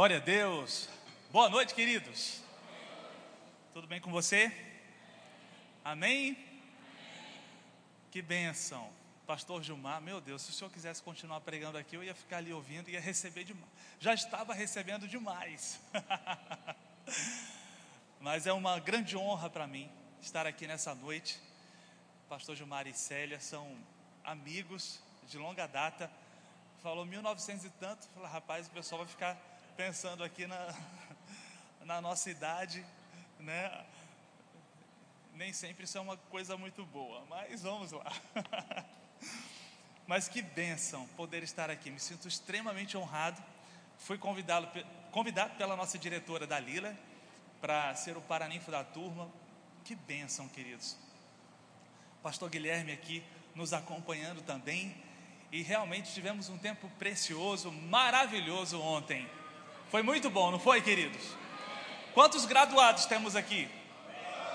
Glória a Deus. Boa noite, queridos. Tudo bem com você? Amém? Que bênção. Pastor Gilmar, meu Deus, se o senhor quisesse continuar pregando aqui, eu ia ficar ali ouvindo e ia receber demais. Já estava recebendo demais. Mas é uma grande honra para mim estar aqui nessa noite. Pastor Gilmar e Célia são amigos de longa data. Falou 1900 e tanto. Falei, rapaz, o pessoal vai ficar pensando aqui na, na nossa idade, né? Nem sempre isso é uma coisa muito boa, mas vamos lá. Mas que bênção poder estar aqui. Me sinto extremamente honrado. Fui convidado, convidado pela nossa diretora Dalila para ser o paraninfo da turma. Que bênção, queridos. Pastor Guilherme aqui nos acompanhando também. E realmente tivemos um tempo precioso, maravilhoso ontem. Foi muito bom, não foi, queridos? Quantos graduados temos aqui?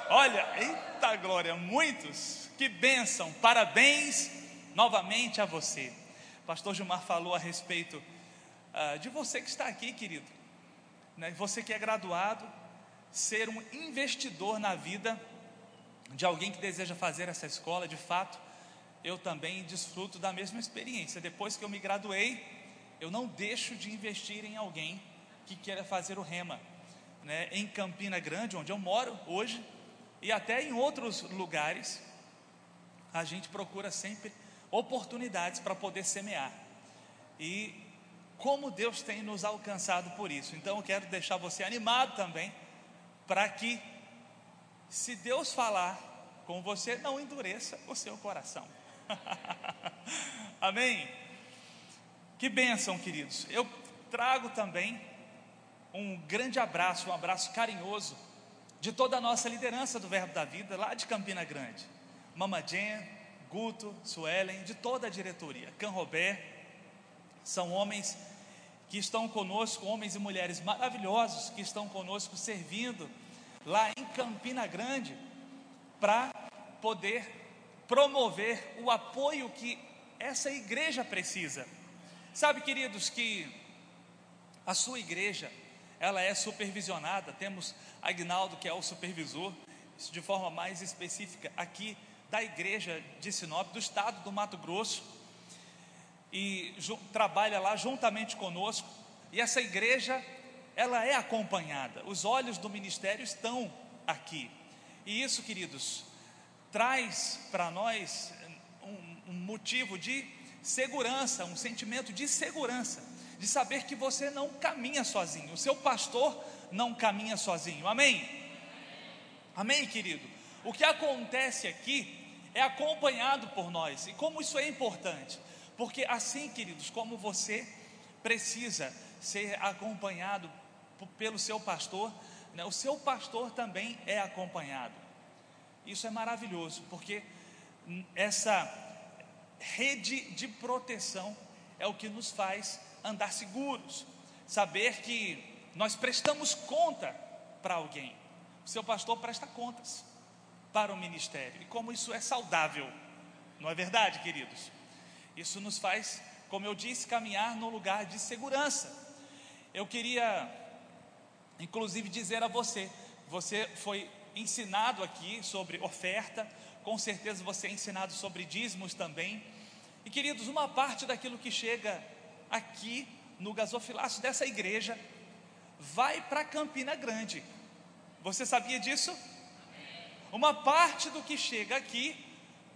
Olha, eita glória, muitos. Que bênção. Parabéns novamente a você. Pastor Gilmar falou a respeito uh, de você que está aqui, querido. Né? Você que é graduado, ser um investidor na vida de alguém que deseja fazer essa escola, de fato, eu também desfruto da mesma experiência. Depois que eu me graduei, eu não deixo de investir em alguém que queira fazer o rema. Né? Em Campina Grande, onde eu moro hoje, e até em outros lugares, a gente procura sempre oportunidades para poder semear. E como Deus tem nos alcançado por isso. Então eu quero deixar você animado também, para que, se Deus falar com você, não endureça o seu coração. Amém? Que bênção, queridos. Eu trago também um grande abraço, um abraço carinhoso de toda a nossa liderança do Verbo da Vida, lá de Campina Grande. Mama Jen, Guto, Suelen, de toda a diretoria, Canrobé, são homens que estão conosco, homens e mulheres maravilhosos que estão conosco servindo lá em Campina Grande para poder promover o apoio que essa igreja precisa. Sabe, queridos, que a sua igreja, ela é supervisionada, temos Agnaldo que é o supervisor, de forma mais específica aqui da igreja de Sinop, do estado do Mato Grosso, e trabalha lá juntamente conosco. E essa igreja, ela é acompanhada. Os olhos do ministério estão aqui. E isso, queridos, traz para nós um, um motivo de segurança, um sentimento de segurança, de saber que você não caminha sozinho, o seu pastor não caminha sozinho. Amém? Amém, querido? O que acontece aqui é acompanhado por nós. E como isso é importante? Porque assim, queridos, como você precisa ser acompanhado pelo seu pastor, né, o seu pastor também é acompanhado. Isso é maravilhoso, porque essa rede de proteção é o que nos faz andar seguros, saber que nós prestamos conta para alguém. O seu pastor presta contas para o ministério. E como isso é saudável, não é verdade, queridos? Isso nos faz, como eu disse, caminhar no lugar de segurança. Eu queria, inclusive, dizer a você: você foi ensinado aqui sobre oferta, com certeza você é ensinado sobre dízimos também. E queridos, uma parte daquilo que chega aqui no gasofilácio dessa igreja vai para Campina Grande. Você sabia disso? Uma parte do que chega aqui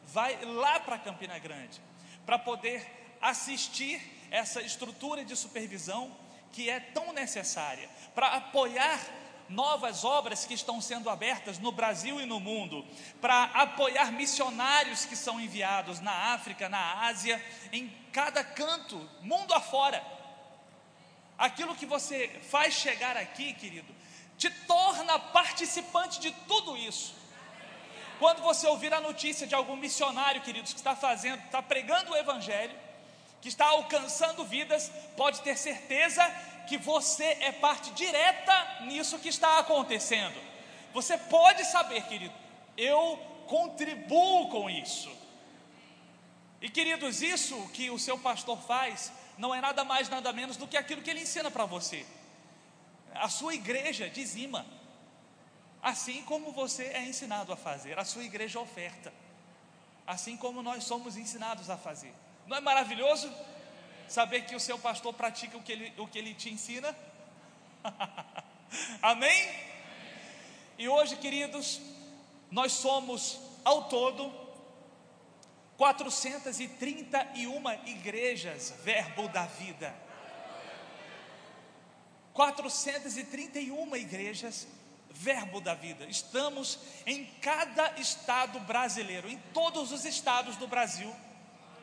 vai lá para Campina Grande, para poder assistir essa estrutura de supervisão que é tão necessária, para apoiar novas obras que estão sendo abertas no Brasil e no mundo, para apoiar missionários que são enviados na África, na Ásia, em cada canto, mundo afora. Aquilo que você faz chegar aqui, querido, te torna participante de tudo isso. Quando você ouvir a notícia de algum missionário, queridos, que está fazendo, está pregando o Evangelho, que está alcançando vidas, pode ter certeza que você é parte direta nisso que está acontecendo. Você pode saber, querido, eu contribuo com isso. E queridos, isso que o seu pastor faz não é nada mais, nada menos do que aquilo que ele ensina para você. a sua igreja dizima, assim como você é ensinado a fazer, a sua igreja oferta, assim como nós somos ensinados a fazer. Não é maravilhoso saber que o seu pastor pratica o que ele, o que ele te ensina? Amém? E hoje, queridos, nós somos ao todo 431 igrejas, Verbo da Vida. 431 igrejas, Verbo da Vida. Estamos em cada estado brasileiro, em todos os estados do Brasil,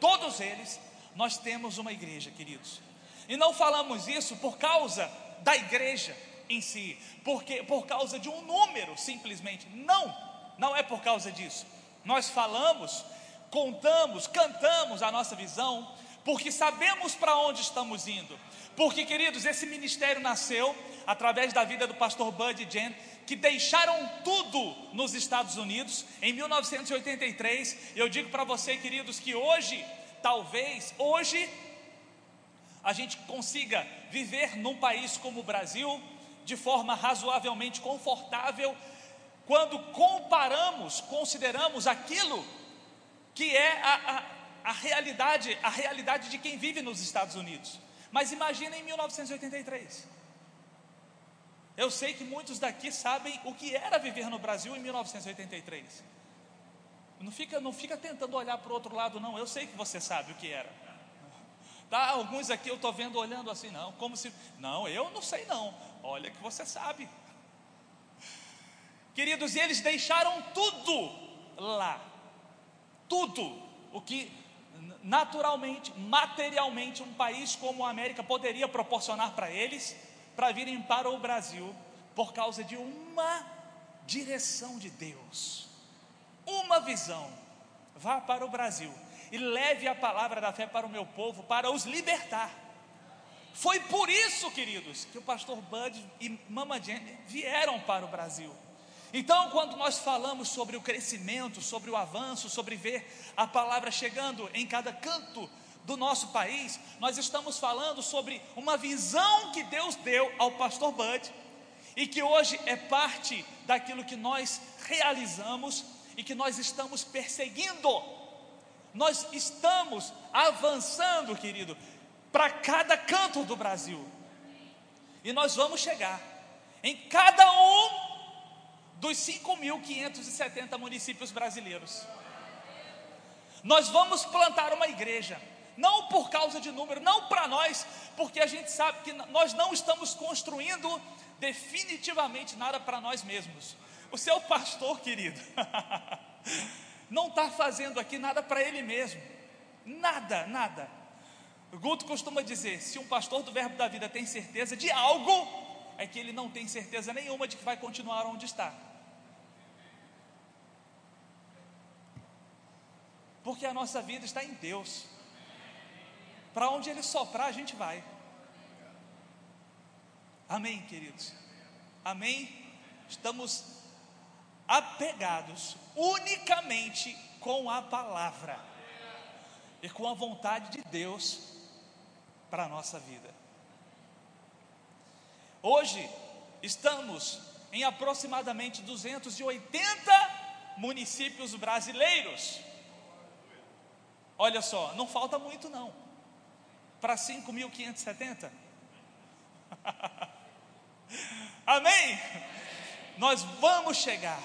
todos eles, nós temos uma igreja, queridos. E não falamos isso por causa da igreja em si, porque por causa de um número simplesmente. Não, não é por causa disso. Nós falamos, contamos, cantamos a nossa visão, porque sabemos para onde estamos indo. Porque, queridos, esse ministério nasceu através da vida do pastor Bud Jen, que deixaram tudo nos Estados Unidos em 1983. Eu digo para você, queridos, que hoje, talvez, hoje, a gente consiga viver num país como o Brasil de forma razoavelmente confortável, quando comparamos, consideramos aquilo que é a, a, a realidade, a realidade de quem vive nos Estados Unidos. Mas imagina em 1983. Eu sei que muitos daqui sabem o que era viver no Brasil em 1983. Não fica, não fica tentando olhar para o outro lado, não. Eu sei que você sabe o que era. Tá, alguns aqui eu estou vendo olhando assim, não, como se. Não, eu não sei não. Olha que você sabe. Queridos, e eles deixaram tudo lá. Tudo o que naturalmente, materialmente, um país como a América poderia proporcionar para eles, para virem para o Brasil, por causa de uma direção de Deus, uma visão. Vá para o Brasil e leve a palavra da fé para o meu povo, para os libertar. Foi por isso, queridos, que o pastor Bud e Mama Jenny vieram para o Brasil. Então, quando nós falamos sobre o crescimento, sobre o avanço, sobre ver a palavra chegando em cada canto do nosso país, nós estamos falando sobre uma visão que Deus deu ao pastor Bud e que hoje é parte daquilo que nós realizamos e que nós estamos perseguindo nós estamos avançando, querido, para cada canto do Brasil. E nós vamos chegar em cada um dos 5.570 municípios brasileiros. Nós vamos plantar uma igreja, não por causa de número, não para nós, porque a gente sabe que nós não estamos construindo definitivamente nada para nós mesmos. O seu pastor, querido, não está fazendo aqui nada para ele mesmo, nada, nada. O Guto costuma dizer: se um pastor do Verbo da Vida tem certeza de algo, é que ele não tem certeza nenhuma de que vai continuar onde está. Porque a nossa vida está em Deus. Para onde Ele soprar, a gente vai. Amém, queridos? Amém? Estamos apegados unicamente com a palavra e com a vontade de Deus para a nossa vida. Hoje estamos em aproximadamente 280 municípios brasileiros. Olha só, não falta muito não. Para 5.570. Amém? Nós vamos chegar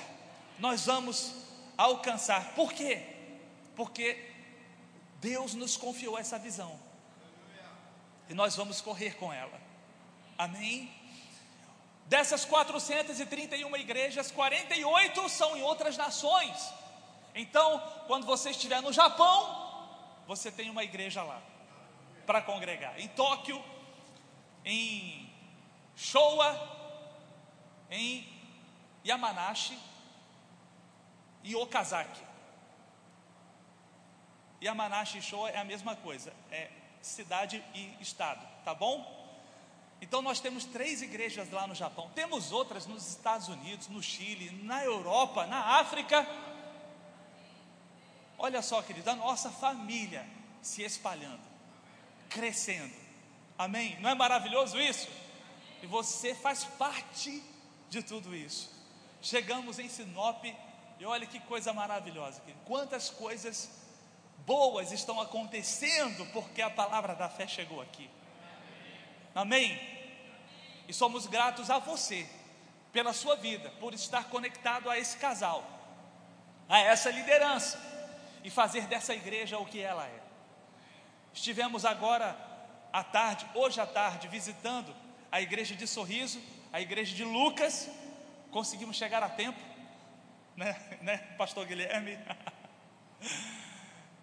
nós vamos alcançar. Por quê? Porque Deus nos confiou essa visão. E nós vamos correr com ela. Amém? Dessas 431 igrejas, 48 são em outras nações. Então, quando você estiver no Japão, você tem uma igreja lá para congregar. Em Tóquio, em Showa, em Yamanashi, e Okazaki. Yamanashi e Showa é a mesma coisa, é cidade e estado, tá bom? Então nós temos três igrejas lá no Japão, temos outras nos Estados Unidos, no Chile, na Europa, na África. Olha só, querido, a nossa família se espalhando, crescendo. Amém? Não é maravilhoso isso? E você faz parte de tudo isso. Chegamos em Sinop e olha que coisa maravilhosa. Quantas coisas boas estão acontecendo porque a palavra da fé chegou aqui. Amém? E somos gratos a você pela sua vida, por estar conectado a esse casal, a essa liderança e fazer dessa igreja o que ela é. Estivemos agora à tarde, hoje à tarde, visitando a igreja de Sorriso, a igreja de Lucas. Conseguimos chegar a tempo, né, né Pastor Guilherme?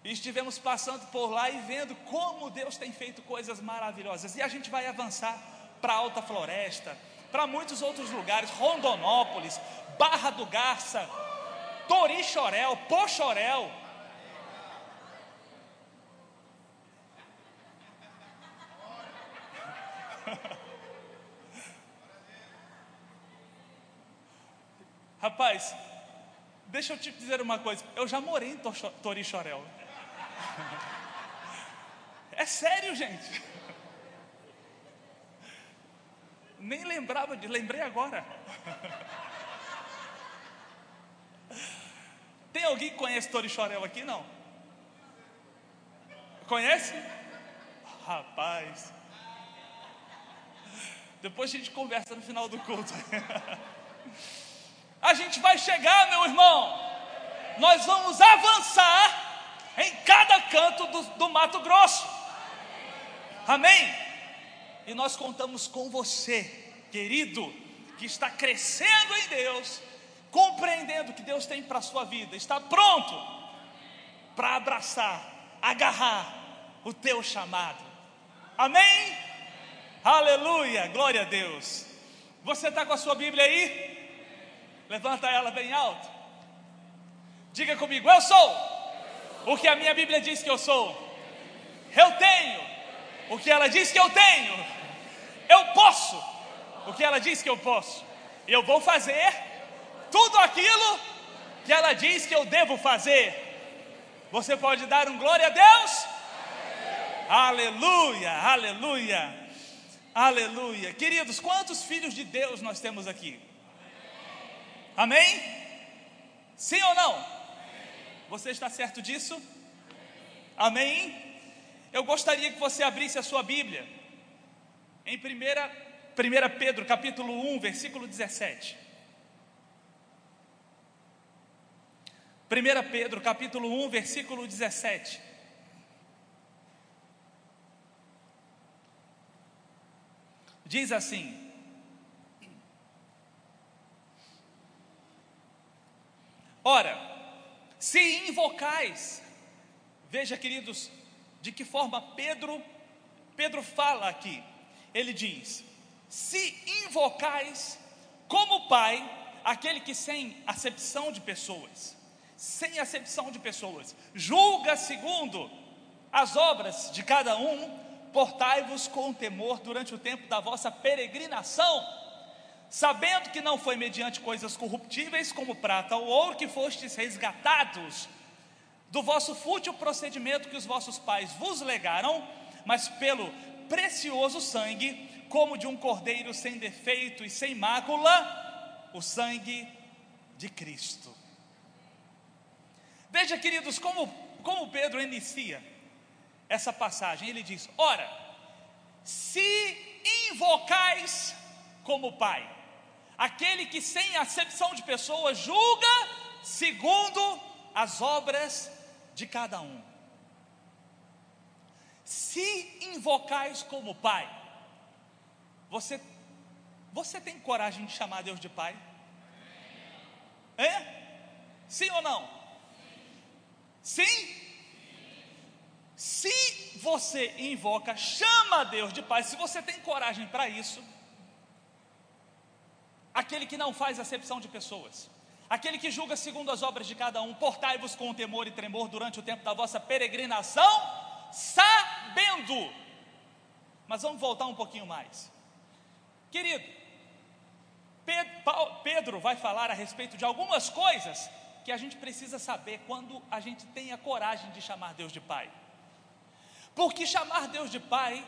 E estivemos passando por lá e vendo como Deus tem feito coisas maravilhosas. E a gente vai avançar para Alta Floresta, para muitos outros lugares, Rondonópolis, Barra do Garça, Torixorel, Pochorel. Rapaz, deixa eu te dizer uma coisa. Eu já morei em Torixorel. É sério, gente. Nem lembrava de, lembrei agora. Tem alguém que conhece Torixorel aqui? Não? Conhece? Rapaz. Depois a gente conversa no final do culto. A gente vai chegar, meu irmão. Nós vamos avançar em cada canto do, do Mato Grosso. Amém? E nós contamos com você, querido, que está crescendo em Deus, compreendendo o que Deus tem para a sua vida, está pronto para abraçar, agarrar o teu chamado. Amém? Aleluia, glória a Deus. Você está com a sua Bíblia aí? Levanta ela bem alto. Diga comigo, eu sou o que a minha Bíblia diz que eu sou. Eu tenho o que ela diz que eu tenho. Eu posso o que ela diz que eu posso. Eu vou fazer tudo aquilo que ela diz que eu devo fazer. Você pode dar um glória a Deus? Aleluia, aleluia, aleluia. Queridos, quantos filhos de Deus nós temos aqui? Amém? Sim ou não? Você está certo disso? Amém? Eu gostaria que você abrisse a sua Bíblia em 1 Pedro, capítulo 1, versículo 17. 1 Pedro, capítulo 1, versículo 17. Diz assim: Ora, se invocais, veja queridos, de que forma Pedro, Pedro fala aqui, ele diz: se invocais como Pai, aquele que sem acepção de pessoas, sem acepção de pessoas, julga segundo as obras de cada um, portai-vos com temor durante o tempo da vossa peregrinação sabendo que não foi mediante coisas corruptíveis como prata ou ouro que fostes resgatados do vosso fútil procedimento que os vossos pais vos legaram, mas pelo precioso sangue, como de um cordeiro sem defeito e sem mácula, o sangue de Cristo. Veja, queridos, como, como Pedro inicia essa passagem. Ele diz: Ora, se invocais como Pai, aquele que sem acepção de pessoas julga segundo as obras de cada um. Se invocais como Pai, você, você tem coragem de chamar Deus de Pai? É? Sim ou não? Sim? Se você invoca, chama Deus de Pai, se você tem coragem para isso, aquele que não faz acepção de pessoas, aquele que julga segundo as obras de cada um, portai-vos com temor e tremor durante o tempo da vossa peregrinação, sabendo. Mas vamos voltar um pouquinho mais. Querido, Pedro vai falar a respeito de algumas coisas que a gente precisa saber quando a gente tem a coragem de chamar Deus de Pai. Porque chamar Deus de Pai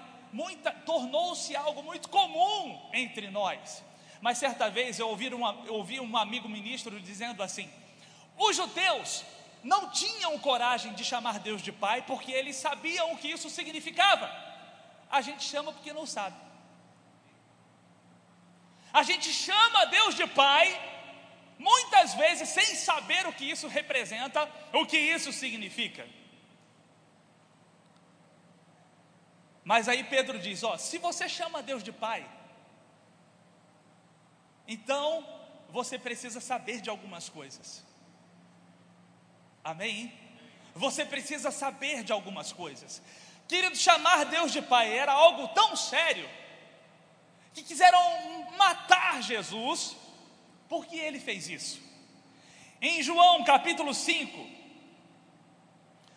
tornou-se algo muito comum entre nós. Mas certa vez eu ouvi, uma, eu ouvi um amigo ministro dizendo assim: os judeus não tinham coragem de chamar Deus de Pai porque eles sabiam o que isso significava. A gente chama porque não sabe. A gente chama Deus de Pai, muitas vezes sem saber o que isso representa, o que isso significa. Mas aí Pedro diz: ó, se você chama Deus de Pai, então você precisa saber de algumas coisas. Amém? Você precisa saber de algumas coisas. Querido, chamar Deus de Pai era algo tão sério que quiseram matar Jesus porque ele fez isso. Em João capítulo 5,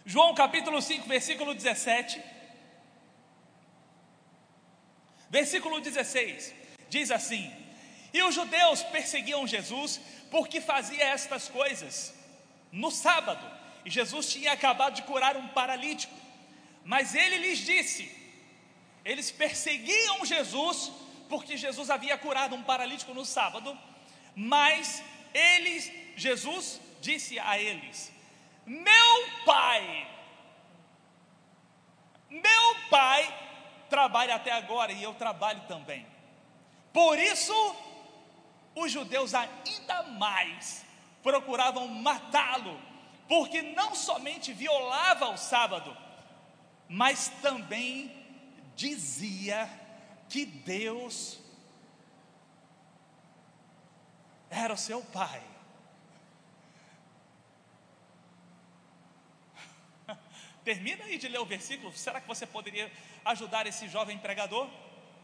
João capítulo 5, versículo 17, versículo 16, diz assim: E os judeus perseguiam Jesus porque fazia estas coisas no sábado, e Jesus tinha acabado de curar um paralítico, mas ele lhes disse: eles perseguiam Jesus porque Jesus havia curado um paralítico no sábado, mas eles, Jesus disse a eles: Meu pai, meu pai trabalha até agora e eu trabalho também. Por isso, os judeus ainda mais procuravam matá-lo, porque não somente violava o sábado, mas também dizia que Deus era o seu pai. Termina aí de ler o versículo. Será que você poderia ajudar esse jovem pregador?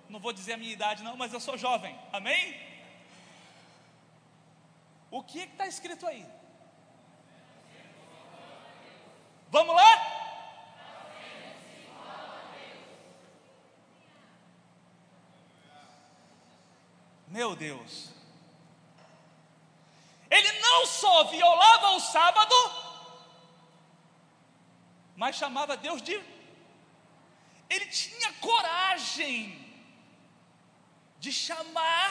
Não vou dizer a minha idade, não, mas eu sou jovem. Amém? O que está escrito aí? Vamos lá? Meu Deus. Ele não só violava o sábado, mas chamava Deus de. Ele tinha coragem de chamar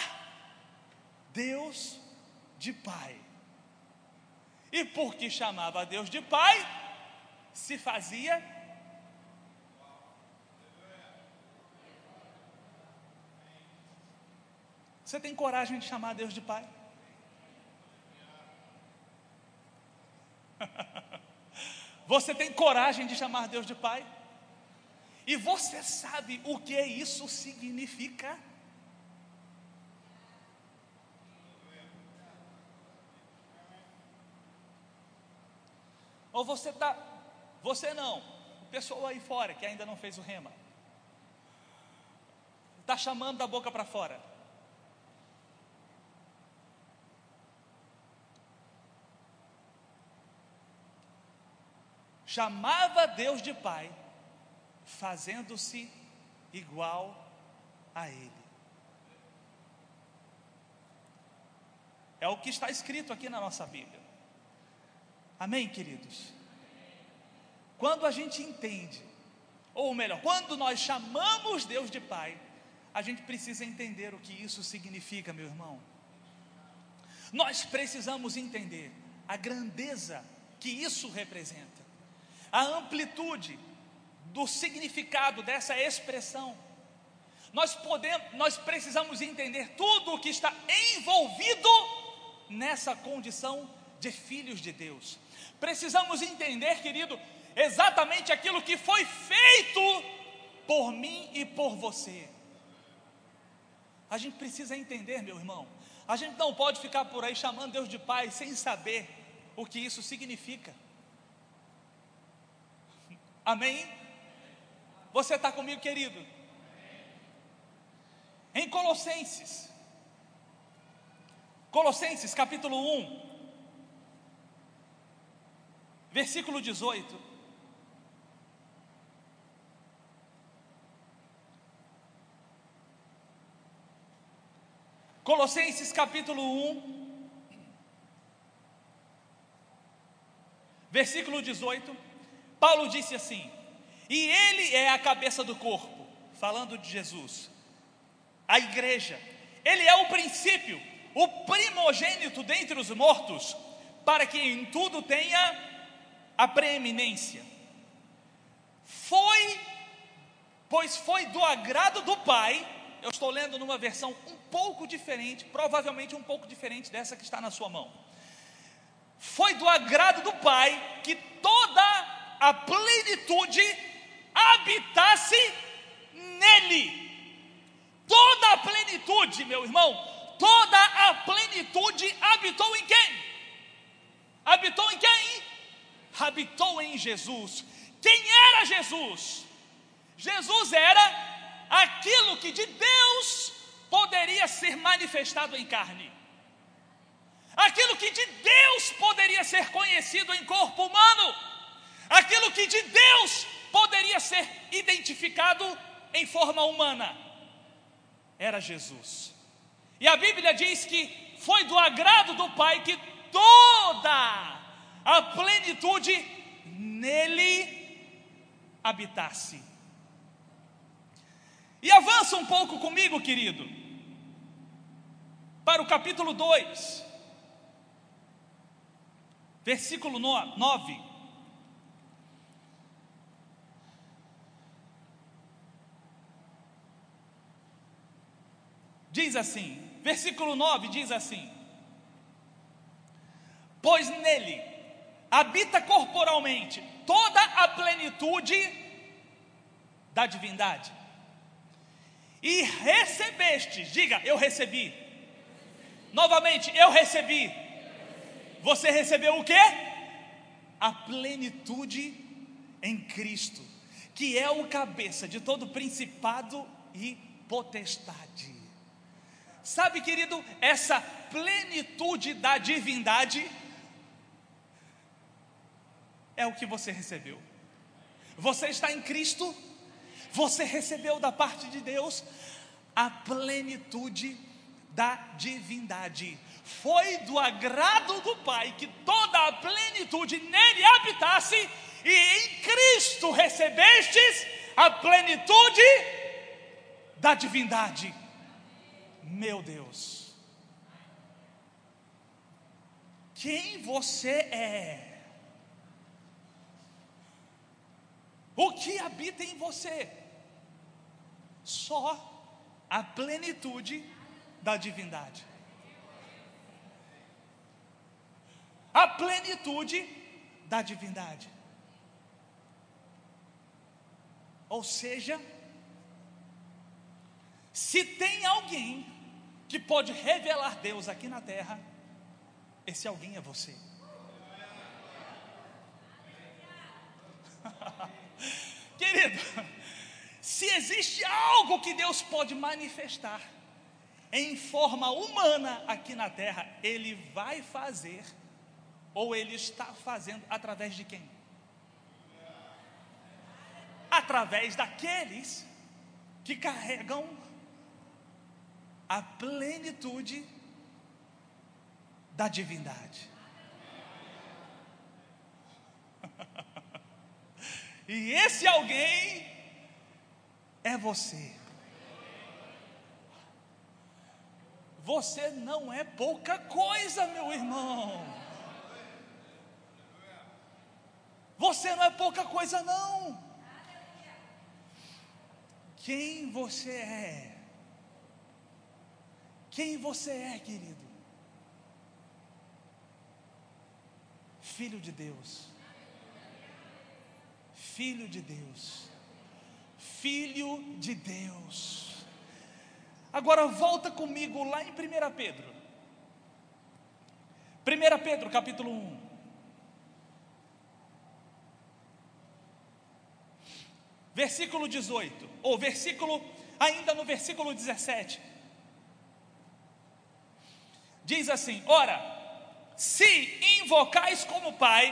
Deus de pai. E porque chamava Deus de pai, se fazia Você tem coragem de chamar Deus de pai? Você tem coragem de chamar Deus de pai? E você sabe o que isso significa? Ou você está, você não, pessoal aí fora que ainda não fez o rema, está chamando da boca para fora. Chamava Deus de Pai, fazendo-se igual a Ele. É o que está escrito aqui na nossa Bíblia. Amém, queridos? Quando a gente entende, ou melhor, quando nós chamamos Deus de Pai, a gente precisa entender o que isso significa, meu irmão. Nós precisamos entender a grandeza que isso representa, a amplitude do significado dessa expressão. Nós podemos, nós precisamos entender tudo o que está envolvido nessa condição de filhos de Deus. Precisamos entender, querido, exatamente aquilo que foi feito por mim e por você. A gente precisa entender, meu irmão. A gente não pode ficar por aí chamando Deus de Pai sem saber o que isso significa. Amém? Você está comigo, querido? Em Colossenses, Colossenses capítulo 1, versículo 18. Colossenses capítulo 1, versículo 18, Paulo disse assim: E ele é a cabeça do corpo, falando de Jesus, a igreja, ele é o princípio, o primogênito dentre os mortos, para que em tudo tenha a preeminência. Foi, pois foi do agrado do Pai, eu estou lendo numa versão um pouco diferente, provavelmente um pouco diferente dessa que está na sua mão. Foi do agrado do Pai que toda a plenitude habitasse nele. Toda a plenitude, meu irmão, toda a plenitude habitou em quem? Habitou em quem? Habitou em Jesus. Quem era Jesus? Jesus era aquilo que de Deus poderia ser manifestado em carne. Aquilo que de Deus poderia ser conhecido em corpo humano. Aquilo que de Deus poderia ser identificado em forma humana. Era Jesus. E a Bíblia diz que foi do agrado do Pai que toda a plenitude nele habitasse. E avança um pouco comigo, querido, para o capítulo 2, versículo 9. Diz assim, versículo 9 diz assim: Pois nele habita corporalmente toda a plenitude da divindade. E recebeste, diga, eu recebi. Novamente, eu recebi. Você recebeu o que? A plenitude em Cristo, que é o cabeça de todo principado e potestade. Sabe, querido, essa plenitude da divindade é o que você recebeu. Você está em Cristo, você recebeu da parte de Deus a plenitude da divindade. Foi do agrado do Pai que toda a plenitude nele habitasse, e em Cristo recebestes a plenitude da divindade. Meu Deus, quem você é? O que habita em você? Só a plenitude da divindade. A plenitude da divindade. Ou seja, se tem alguém que pode revelar Deus aqui na terra, esse alguém é você. Querido, se existe algo que Deus pode manifestar em forma humana aqui na terra, Ele vai fazer, ou Ele está fazendo através de quem? Através daqueles que carregam a plenitude da divindade. E esse alguém é você. Você não é pouca coisa, meu irmão. Você não é pouca coisa, não. Quem você é? Quem você é, querido? Filho de Deus filho de Deus. Filho de Deus. Agora volta comigo lá em 1 Pedro. 1 Pedro capítulo 1. Versículo 18, ou versículo, ainda no versículo 17. Diz assim: Ora, se invocais como Pai,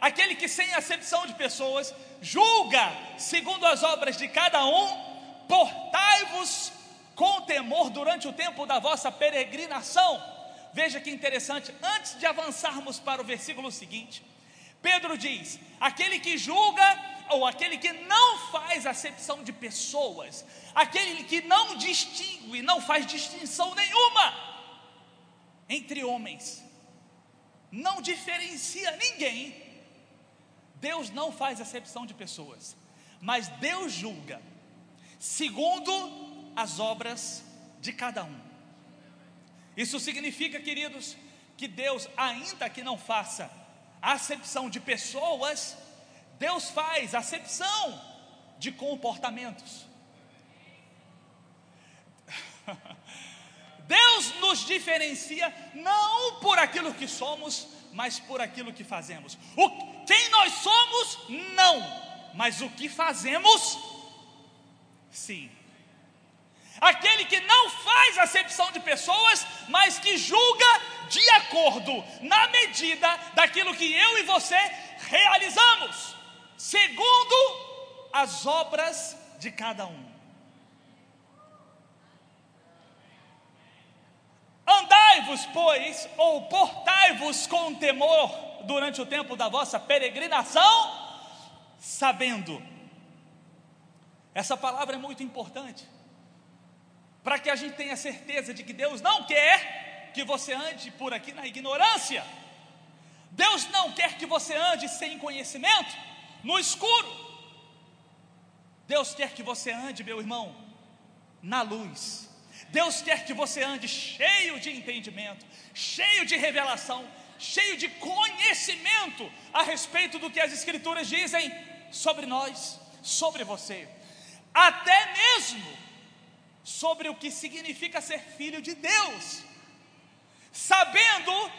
aquele que sem acepção de pessoas julga segundo as obras de cada um, portai-vos com temor durante o tempo da vossa peregrinação. Veja que interessante, antes de avançarmos para o versículo seguinte, Pedro diz: aquele que julga ou aquele que não faz acepção de pessoas, aquele que não distingue, não faz distinção nenhuma entre homens, não diferencia ninguém. Deus não faz acepção de pessoas, mas Deus julga segundo as obras de cada um. Isso significa, queridos, que Deus, ainda que não faça acepção de pessoas, Deus faz acepção de comportamentos. Deus nos diferencia não por aquilo que somos, mas por aquilo que fazemos. O, quem nós somos, não, mas o que fazemos, sim. Aquele que não faz acepção de pessoas, mas que julga de acordo, na medida daquilo que eu e você realizamos segundo as obras de cada um. Andai-vos, pois, ou portai-vos com temor durante o tempo da vossa peregrinação, sabendo. Essa palavra é muito importante, para que a gente tenha certeza de que Deus não quer que você ande por aqui na ignorância. Deus não quer que você ande sem conhecimento no escuro. Deus quer que você ande, meu irmão, na luz. Deus quer que você ande cheio de entendimento, cheio de revelação, cheio de conhecimento a respeito do que as Escrituras dizem sobre nós, sobre você, até mesmo sobre o que significa ser filho de Deus, sabendo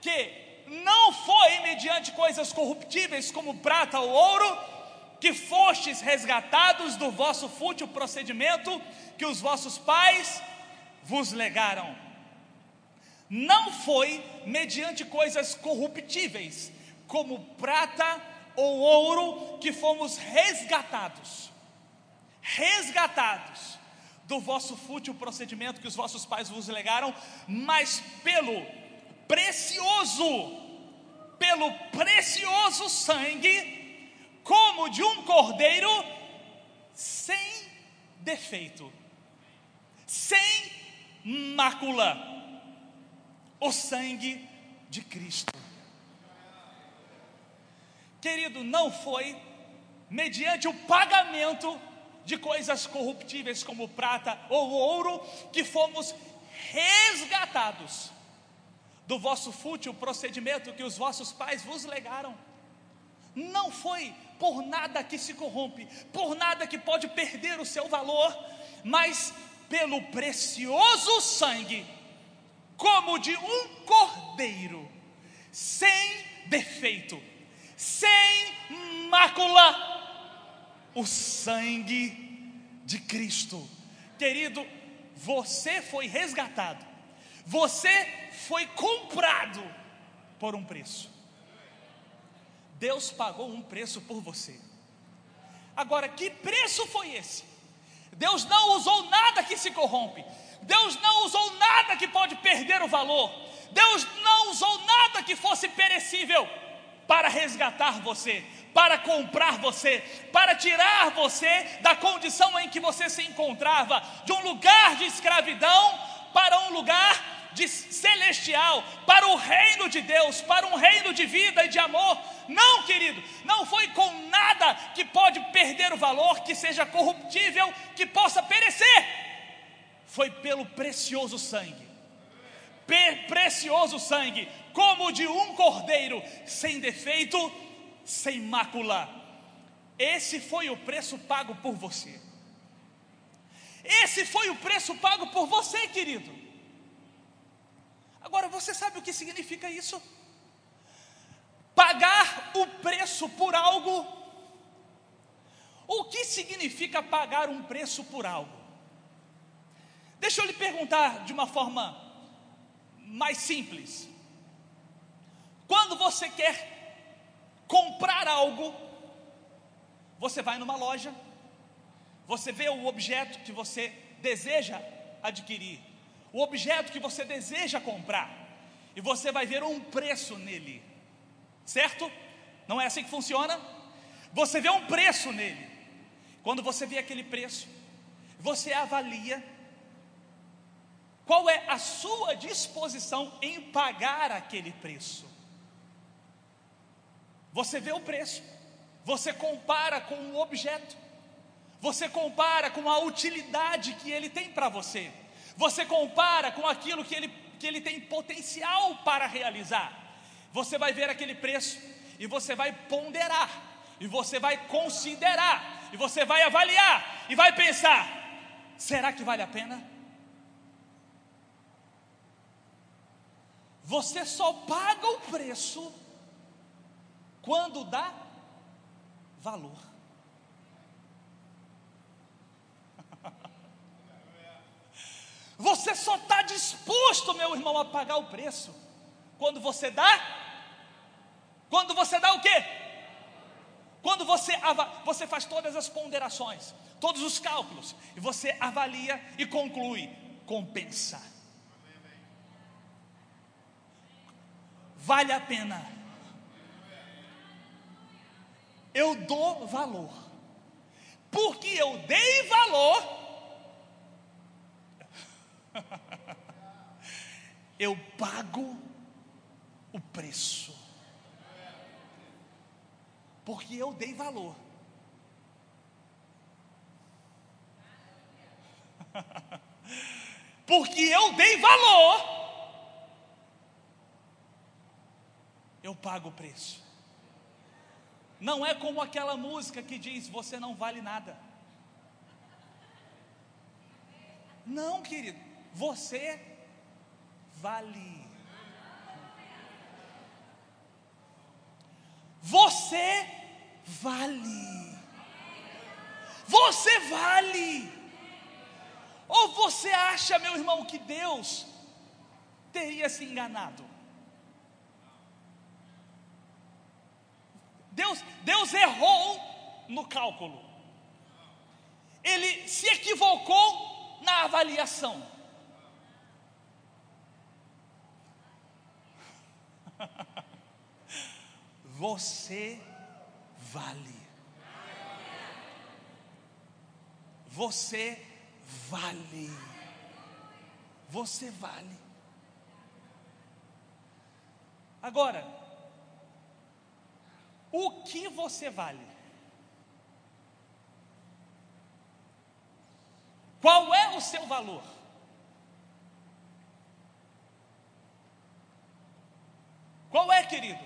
que não foi mediante coisas corruptíveis como prata ou ouro, que fostes resgatados do vosso fútil procedimento que os vossos pais vos legaram. Não foi mediante coisas corruptíveis, como prata ou ouro, que fomos resgatados. Resgatados do vosso fútil procedimento que os vossos pais vos legaram, mas pelo precioso, pelo precioso sangue, como de um cordeiro sem defeito, sem mácula, o sangue de Cristo. Querido, não foi mediante o pagamento de coisas corruptíveis como prata ou ouro que fomos resgatados do vosso fútil procedimento que os vossos pais vos legaram. Não foi por nada que se corrompe, por nada que pode perder o seu valor, mas pelo precioso sangue, como de um cordeiro, sem defeito, sem mácula, o sangue de Cristo. Querido, você foi resgatado, você foi comprado por um preço. Deus pagou um preço por você. Agora, que preço foi esse? Deus não usou nada que se corrompe. Deus não usou nada que pode perder o valor. Deus não usou nada que fosse perecível para resgatar você, para comprar você, para tirar você da condição em que você se encontrava, de um lugar de escravidão para um lugar de celestial para o reino de Deus, para um reino de vida e de amor. Não, querido, não foi com nada que pode perder o valor, que seja corruptível, que possa perecer. Foi pelo precioso sangue. precioso sangue, como de um cordeiro, sem defeito, sem mácula. Esse foi o preço pago por você. Esse foi o preço pago por você, querido. Agora, você sabe o que significa isso? Pagar o preço por algo. O que significa pagar um preço por algo? Deixa eu lhe perguntar de uma forma mais simples. Quando você quer comprar algo, você vai numa loja, você vê o objeto que você deseja adquirir o objeto que você deseja comprar, e você vai ver um preço nele, certo? Não é assim que funciona? Você vê um preço nele. Quando você vê aquele preço, você avalia qual é a sua disposição em pagar aquele preço. Você vê o preço, você compara com o objeto, você compara com a utilidade que ele tem para você, você compara com aquilo que ele, que ele tem potencial para realizar. Você vai ver aquele preço e você vai ponderar, e você vai considerar, e você vai avaliar, e vai pensar: será que vale a pena? Você só paga o preço quando dá valor. Você só está disposto, meu irmão, a pagar o preço quando você dá. Quando você dá o quê? Quando você, você faz todas as ponderações, todos os cálculos, e você avalia e conclui: compensa. vale a pena. Eu dou valor. Porque eu dei valor, eu pago o preço. Porque eu dei valor. Porque eu dei valor eu pago o preço. Não é como aquela música que diz: Você não vale nada. Não, querido, você vale. Você vale. Você vale. Ou você acha, meu irmão, que Deus teria se enganado? Deus, Deus errou no cálculo. Ele se equivocou na avaliação. Você vale. Você vale. Você vale. Agora, o que você vale? Qual é o seu valor? Qual é, querido?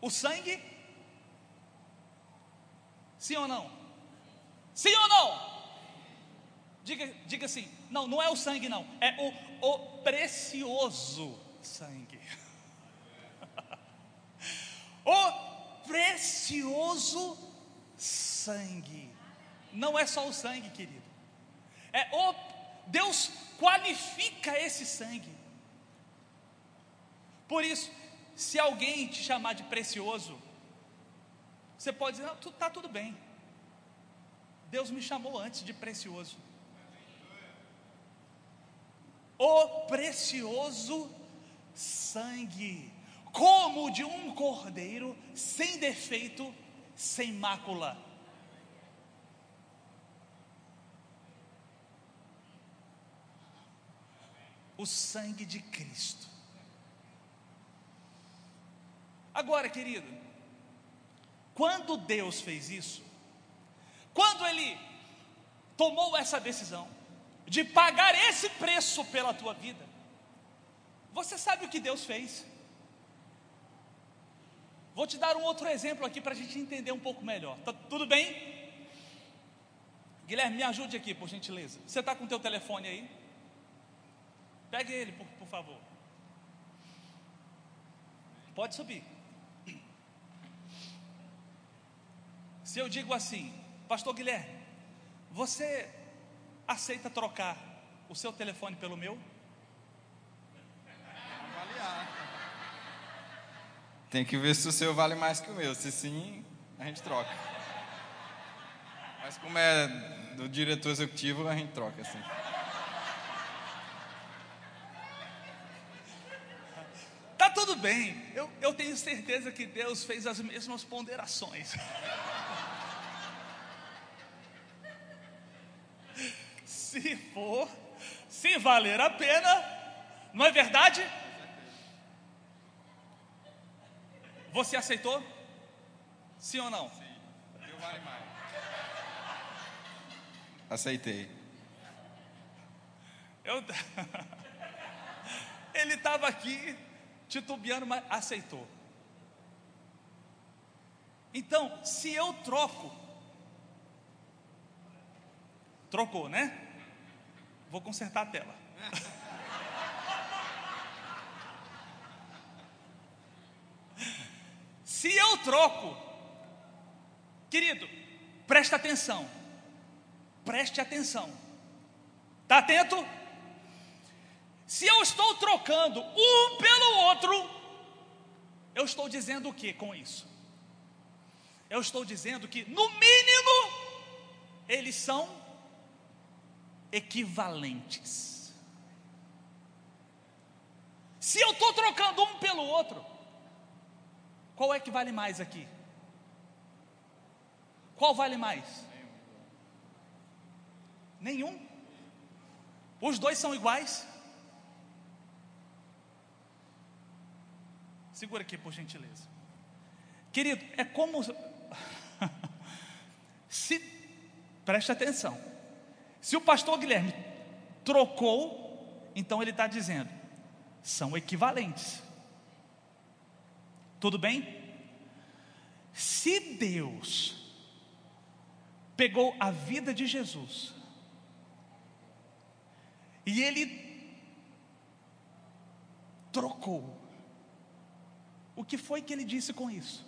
O sangue? Sim ou não? Sim ou não? Diga, diga assim: não, não é o sangue, não, é o, o precioso sangue o precioso sangue. Não é só o sangue, querido. É o Deus qualifica esse sangue. Por isso, se alguém te chamar de precioso, você pode dizer: não, tá tudo bem. Deus me chamou antes de precioso. O precioso sangue como de um cordeiro, sem defeito, sem mácula. O sangue de Cristo. Agora, querido, quando Deus fez isso, quando Ele tomou essa decisão de pagar esse preço pela tua vida, você sabe o que Deus fez? Vou te dar um outro exemplo aqui para a gente entender um pouco melhor. Tá tudo bem? Guilherme, me ajude aqui, por gentileza. Você está com o teu telefone aí? Pegue ele, por, por favor. Pode subir. Se eu digo assim, Pastor Guilherme, você aceita trocar o seu telefone pelo meu? Tem que ver se o seu vale mais que o meu. Se sim, a gente troca. Mas como é do diretor executivo, a gente troca assim. Tá tudo bem, eu, eu tenho certeza que Deus fez as mesmas ponderações. Se for, se valer a pena, não é verdade? Você aceitou? Sim ou não? Sim. Eu vale mais. Aceitei. Eu... Ele estava aqui titubeando, mas aceitou. Então, se eu troco, trocou, né? Vou consertar a tela. Se eu troco, querido, preste atenção. Preste atenção. Está atento? Se eu estou trocando um pelo outro, eu estou dizendo o que com isso? Eu estou dizendo que, no mínimo, eles são equivalentes. Se eu estou trocando um pelo outro, qual é que vale mais aqui? Qual vale mais? Nenhum. Os dois são iguais? Segura aqui, por gentileza. Querido, é como. Se. Preste atenção. Se o pastor Guilherme trocou, então ele está dizendo, são equivalentes. Tudo bem? Se Deus pegou a vida de Jesus e ele trocou, o que foi que ele disse com isso?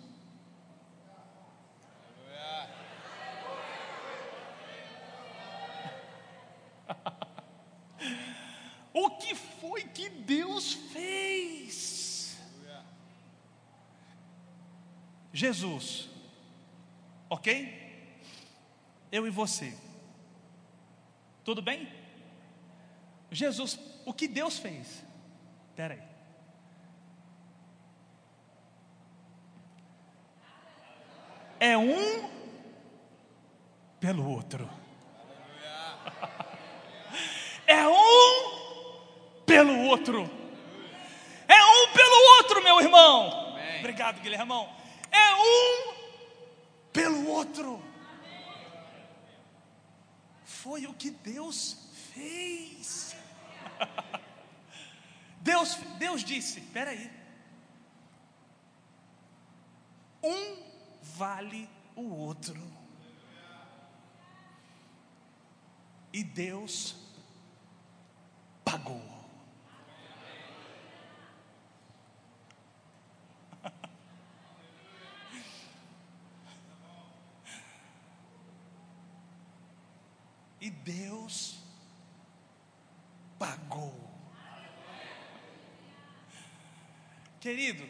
O que foi que Deus fez? Jesus, ok? Eu e você, tudo bem? Jesus, o que Deus fez? Espera aí. É um pelo outro. É um pelo outro. É um pelo outro, meu irmão. Amém. Obrigado, Guilhermão. É um pelo outro. Foi o que Deus fez. Deus, Deus disse: espera aí. Um vale o outro. E Deus pagou. E Deus pagou. Querido,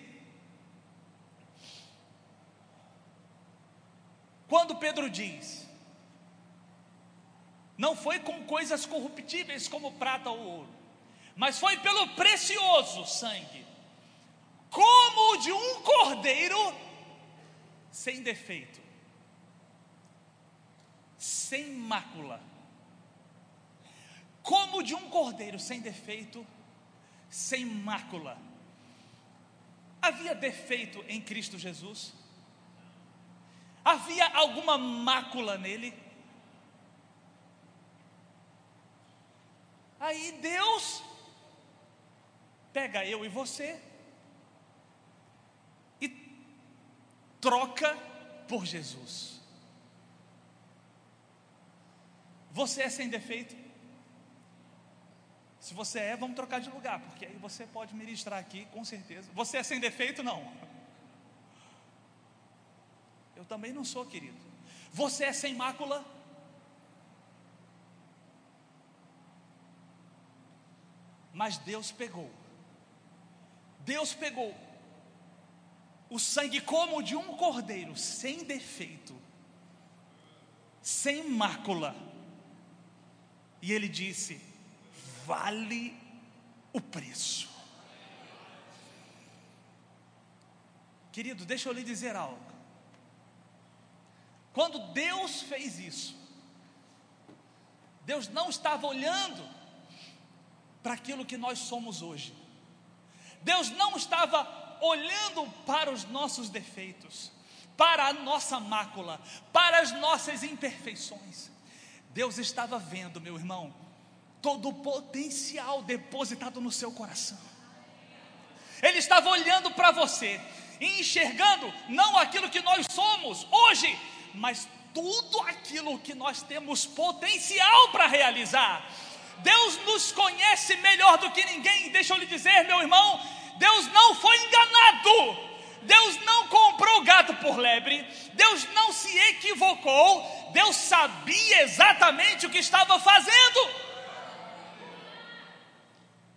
quando Pedro diz, não foi com coisas corruptíveis como prata ou ouro, mas foi pelo precioso sangue, como o de um cordeiro sem defeito, sem mácula, como de um cordeiro sem defeito, sem mácula. Havia defeito em Cristo Jesus? Havia alguma mácula nele? Aí Deus pega eu e você e troca por Jesus. Você é sem defeito? Se você é, vamos trocar de lugar, porque aí você pode ministrar aqui, com certeza. Você é sem defeito? Não. Eu também não sou, querido. Você é sem mácula? Mas Deus pegou. Deus pegou o sangue como de um cordeiro, sem defeito, sem mácula. E ele disse: vale o preço. Querido, deixa eu lhe dizer algo. Quando Deus fez isso, Deus não estava olhando para aquilo que nós somos hoje. Deus não estava olhando para os nossos defeitos, para a nossa mácula, para as nossas imperfeições. Deus estava vendo, meu irmão, todo o potencial depositado no seu coração. Ele estava olhando para você e enxergando não aquilo que nós somos hoje, mas tudo aquilo que nós temos potencial para realizar. Deus nos conhece melhor do que ninguém. Deixa eu lhe dizer, meu irmão, Deus não foi enganado. Deus não comprou gato por lebre, Deus não se equivocou, Deus sabia exatamente o que estava fazendo.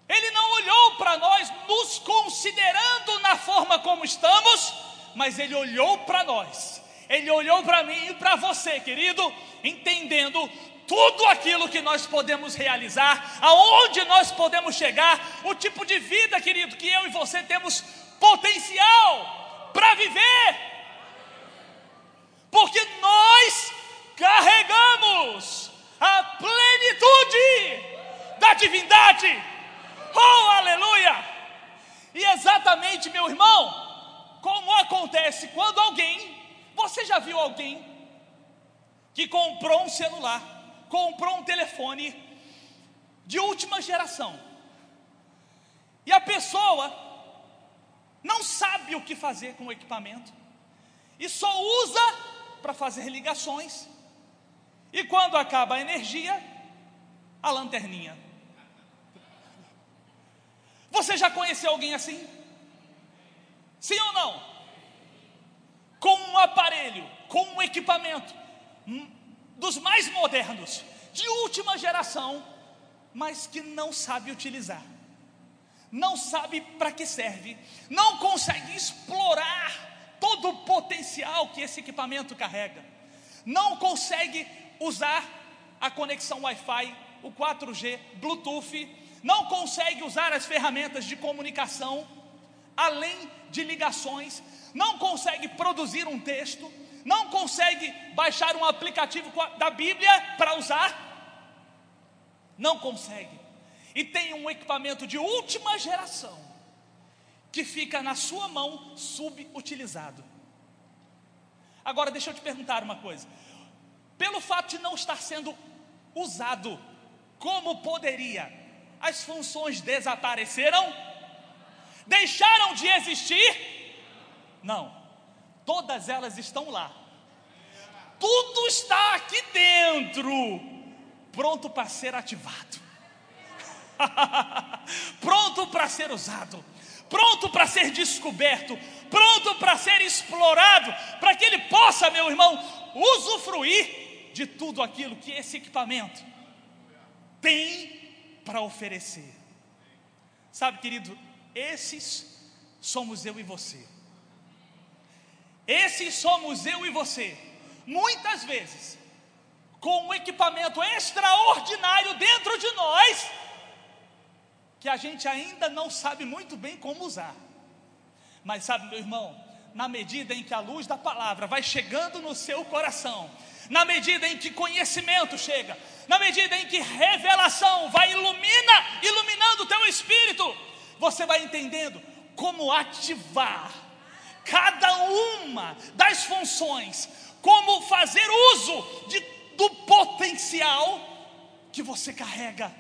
Ele não olhou para nós nos considerando na forma como estamos, mas Ele olhou para nós ele olhou para mim e para você, querido, entendendo tudo aquilo que nós podemos realizar, aonde nós podemos chegar, o tipo de vida, querido, que eu e você temos potencial para viver. Porque nós carregamos a plenitude da divindade. Oh, aleluia! E exatamente, meu irmão, como acontece quando alguém você já viu alguém que comprou um celular, comprou um telefone de última geração, e a pessoa não sabe o que fazer com o equipamento, e só usa para fazer ligações, e quando acaba a energia, a lanterninha. Você já conheceu alguém assim? Sim ou não? com um aparelho, com um equipamento hum, dos mais modernos, de última geração, mas que não sabe utilizar, não sabe para que serve, não consegue explorar todo o potencial que esse equipamento carrega, não consegue usar a conexão Wi-Fi, o 4G, Bluetooth, não consegue usar as ferramentas de comunicação, além de ligações, não consegue produzir um texto, não consegue baixar um aplicativo da Bíblia para usar, não consegue, e tem um equipamento de última geração que fica na sua mão subutilizado. Agora deixa eu te perguntar uma coisa: pelo fato de não estar sendo usado como poderia, as funções desapareceram? Deixaram de existir? Não, todas elas estão lá. Tudo está aqui dentro, pronto para ser ativado, pronto para ser usado, pronto para ser descoberto, pronto para ser explorado, para que ele possa, meu irmão, usufruir de tudo aquilo que esse equipamento tem para oferecer. Sabe, querido, esses somos eu e você. Esses somos eu e você. Muitas vezes, com um equipamento extraordinário dentro de nós, que a gente ainda não sabe muito bem como usar. Mas sabe, meu irmão, na medida em que a luz da palavra vai chegando no seu coração, na medida em que conhecimento chega, na medida em que revelação vai ilumina, iluminando o teu espírito, você vai entendendo como ativar cada uma das funções, como fazer uso de, do potencial que você carrega,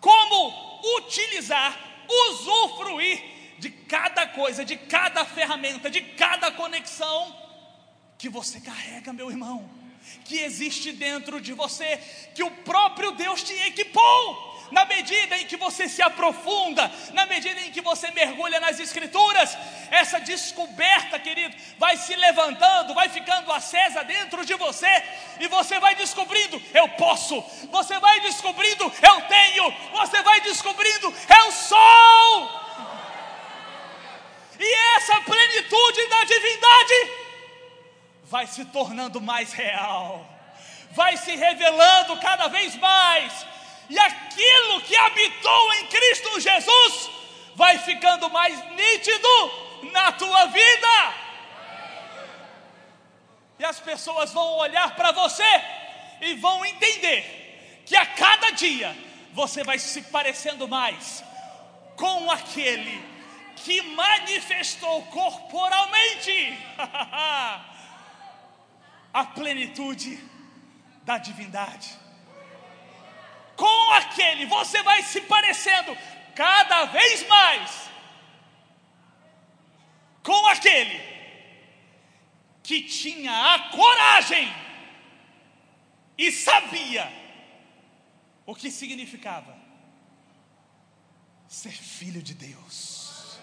como utilizar, usufruir de cada coisa, de cada ferramenta, de cada conexão que você carrega, meu irmão, que existe dentro de você, que o próprio Deus te equipou na medida em que você se aprofunda, na medida em que você mergulha nas Escrituras, essa descoberta, querido, vai se levantando, vai ficando acesa dentro de você, e você vai descobrindo: eu posso, você vai descobrindo: eu tenho, você vai descobrindo: eu sou. E essa plenitude da divindade vai se tornando mais real, vai se revelando cada vez mais e aquilo que habitou em Cristo Jesus vai ficando mais nítido na tua vida. E as pessoas vão olhar para você e vão entender que a cada dia você vai se parecendo mais com aquele que manifestou corporalmente a plenitude da divindade. Com aquele você vai se parecendo cada vez mais com aquele que tinha a coragem e sabia o que significava ser filho de Deus.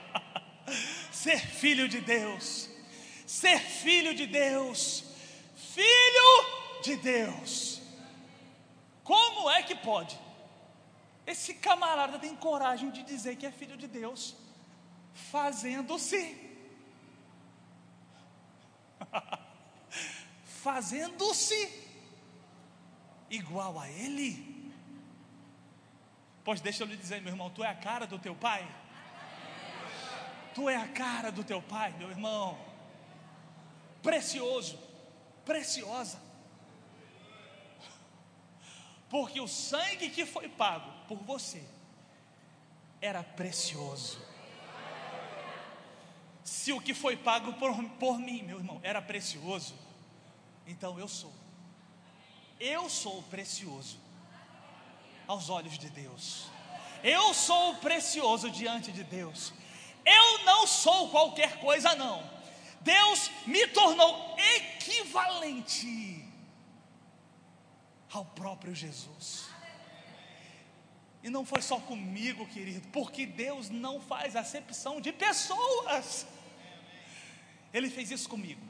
ser filho de Deus. Ser filho de Deus. Filho de Deus. Como é que pode? Esse camarada tem coragem de dizer que é filho de Deus, fazendo-se fazendo-se igual a Ele. Pois deixa eu lhe dizer, meu irmão, tu é a cara do teu pai. Tu é a cara do teu pai, meu irmão. Precioso, preciosa. Porque o sangue que foi pago por você era precioso. Se o que foi pago por, por mim, meu irmão, era precioso, então eu sou. Eu sou precioso aos olhos de Deus. Eu sou precioso diante de Deus. Eu não sou qualquer coisa, não. Deus me tornou equivalente ao próprio Jesus. E não foi só comigo, querido, porque Deus não faz acepção de pessoas. Ele fez isso comigo.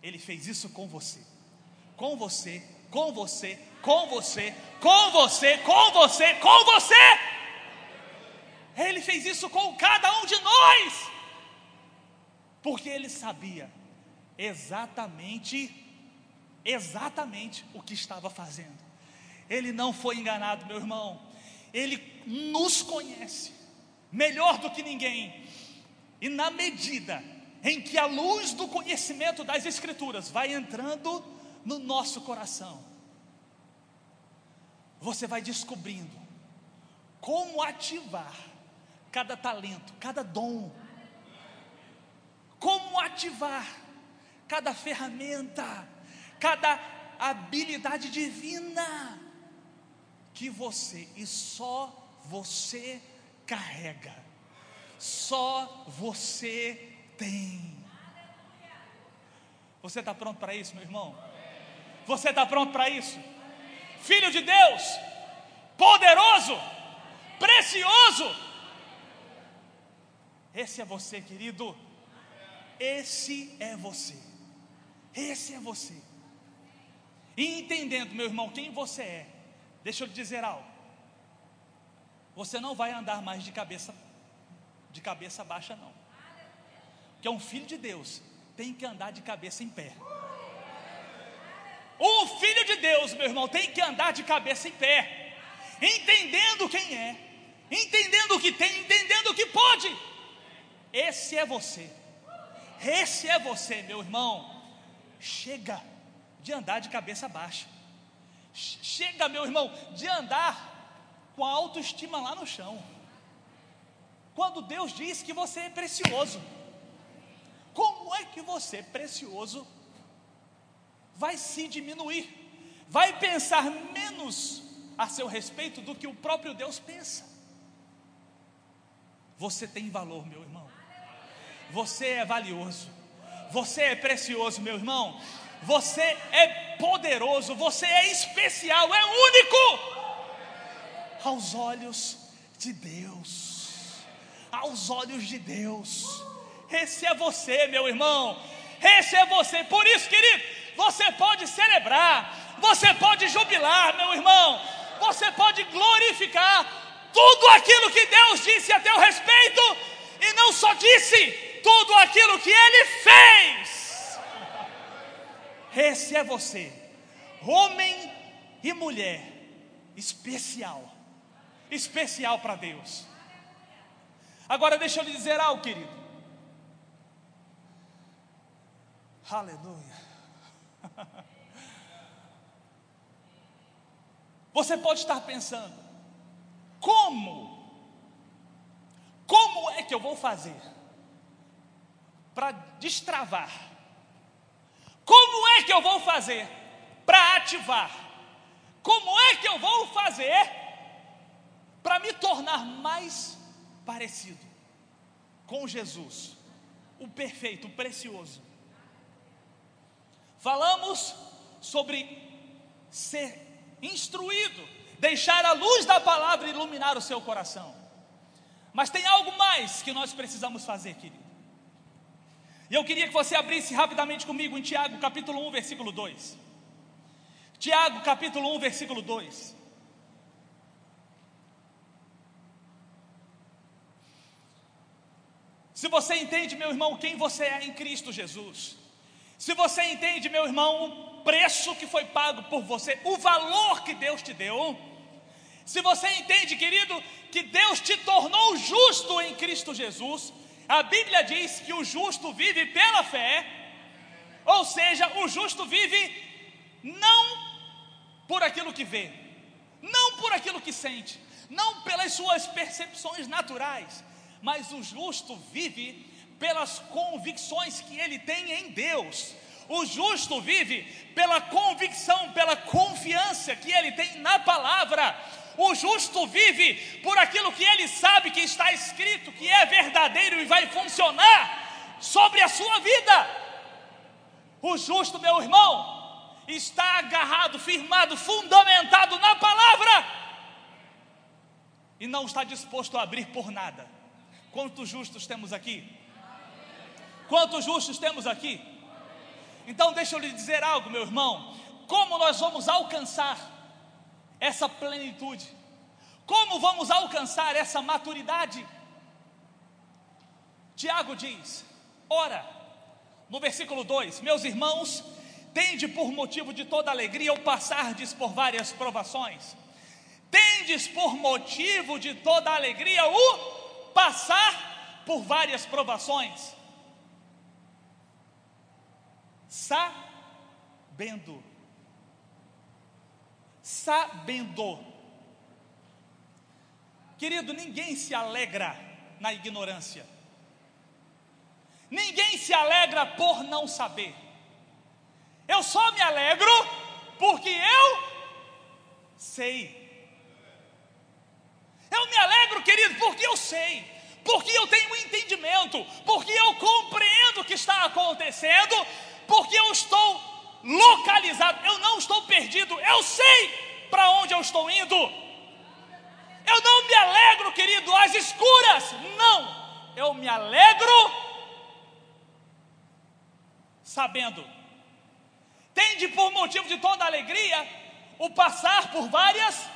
Ele fez isso com você. Com você, com você, com você, com você, com você, com você. Ele fez isso com cada um de nós. Porque ele sabia exatamente exatamente o que estava fazendo. Ele não foi enganado, meu irmão. Ele nos conhece melhor do que ninguém. E na medida em que a luz do conhecimento das Escrituras vai entrando no nosso coração, você vai descobrindo como ativar cada talento, cada dom, como ativar cada ferramenta, cada habilidade divina que você e só você carrega, só você tem. Você está pronto para isso, meu irmão? Você está pronto para isso? Filho de Deus, poderoso, precioso. Esse é você, querido. Esse é você. Esse é você. E entendendo, meu irmão, quem você é, deixa eu lhe dizer algo. Você não vai andar mais de cabeça de cabeça baixa não que é um filho de Deus, tem que andar de cabeça em pé. O filho de Deus, meu irmão, tem que andar de cabeça em pé, entendendo quem é, entendendo o que tem, entendendo o que pode. Esse é você, esse é você, meu irmão. Chega de andar de cabeça baixa, chega, meu irmão, de andar com a autoestima lá no chão. Quando Deus diz que você é precioso, como é que você, precioso, vai se diminuir, vai pensar menos a seu respeito do que o próprio Deus pensa? Você tem valor, meu irmão. Você é valioso. Você é precioso, meu irmão. Você é poderoso. Você é especial. É único aos olhos de Deus. Aos olhos de Deus. Esse é você, meu irmão. Esse é você. Por isso, querido, você pode celebrar, você pode jubilar, meu irmão. Você pode glorificar tudo aquilo que Deus disse a teu respeito e não só disse, tudo aquilo que ele fez. Esse é você, homem e mulher especial, especial para Deus. Agora deixa eu lhe dizer algo, querido. Aleluia. Você pode estar pensando, como? Como é que eu vou fazer para destravar? Como é que eu vou fazer para ativar? Como é que eu vou fazer para me tornar mais parecido com Jesus, o perfeito, o precioso? Falamos sobre ser instruído, deixar a luz da palavra iluminar o seu coração. Mas tem algo mais que nós precisamos fazer, querido. E eu queria que você abrisse rapidamente comigo em Tiago, capítulo 1, versículo 2. Tiago, capítulo 1, versículo 2. Se você entende, meu irmão, quem você é em Cristo Jesus, se você entende, meu irmão, preço que foi pago por você, o valor que Deus te deu. Se você entende, querido, que Deus te tornou justo em Cristo Jesus, a Bíblia diz que o justo vive pela fé, ou seja, o justo vive não por aquilo que vê, não por aquilo que sente, não pelas suas percepções naturais, mas o justo vive pelas convicções que ele tem em Deus. O justo vive pela convicção, pela confiança que ele tem na palavra. O justo vive por aquilo que ele sabe que está escrito, que é verdadeiro e vai funcionar sobre a sua vida. O justo, meu irmão, está agarrado, firmado, fundamentado na palavra e não está disposto a abrir por nada. Quantos justos temos aqui? Quantos justos temos aqui? Então, deixa eu lhe dizer algo, meu irmão. Como nós vamos alcançar essa plenitude? Como vamos alcançar essa maturidade? Tiago diz: ora, no versículo 2: Meus irmãos, tende por motivo de toda alegria o passardes por várias provações. Tendes por motivo de toda alegria o passar por várias provações sabendo. Sabendo. Querido, ninguém se alegra na ignorância. Ninguém se alegra por não saber. Eu só me alegro porque eu sei. Eu me alegro, querido, porque eu sei, porque eu tenho entendimento, porque eu compreendo o que está acontecendo, porque eu estou localizado, eu não estou perdido, eu sei para onde eu estou indo. Eu não me alegro, querido, às escuras, não, eu me alegro sabendo. Tende por motivo de toda alegria o passar por várias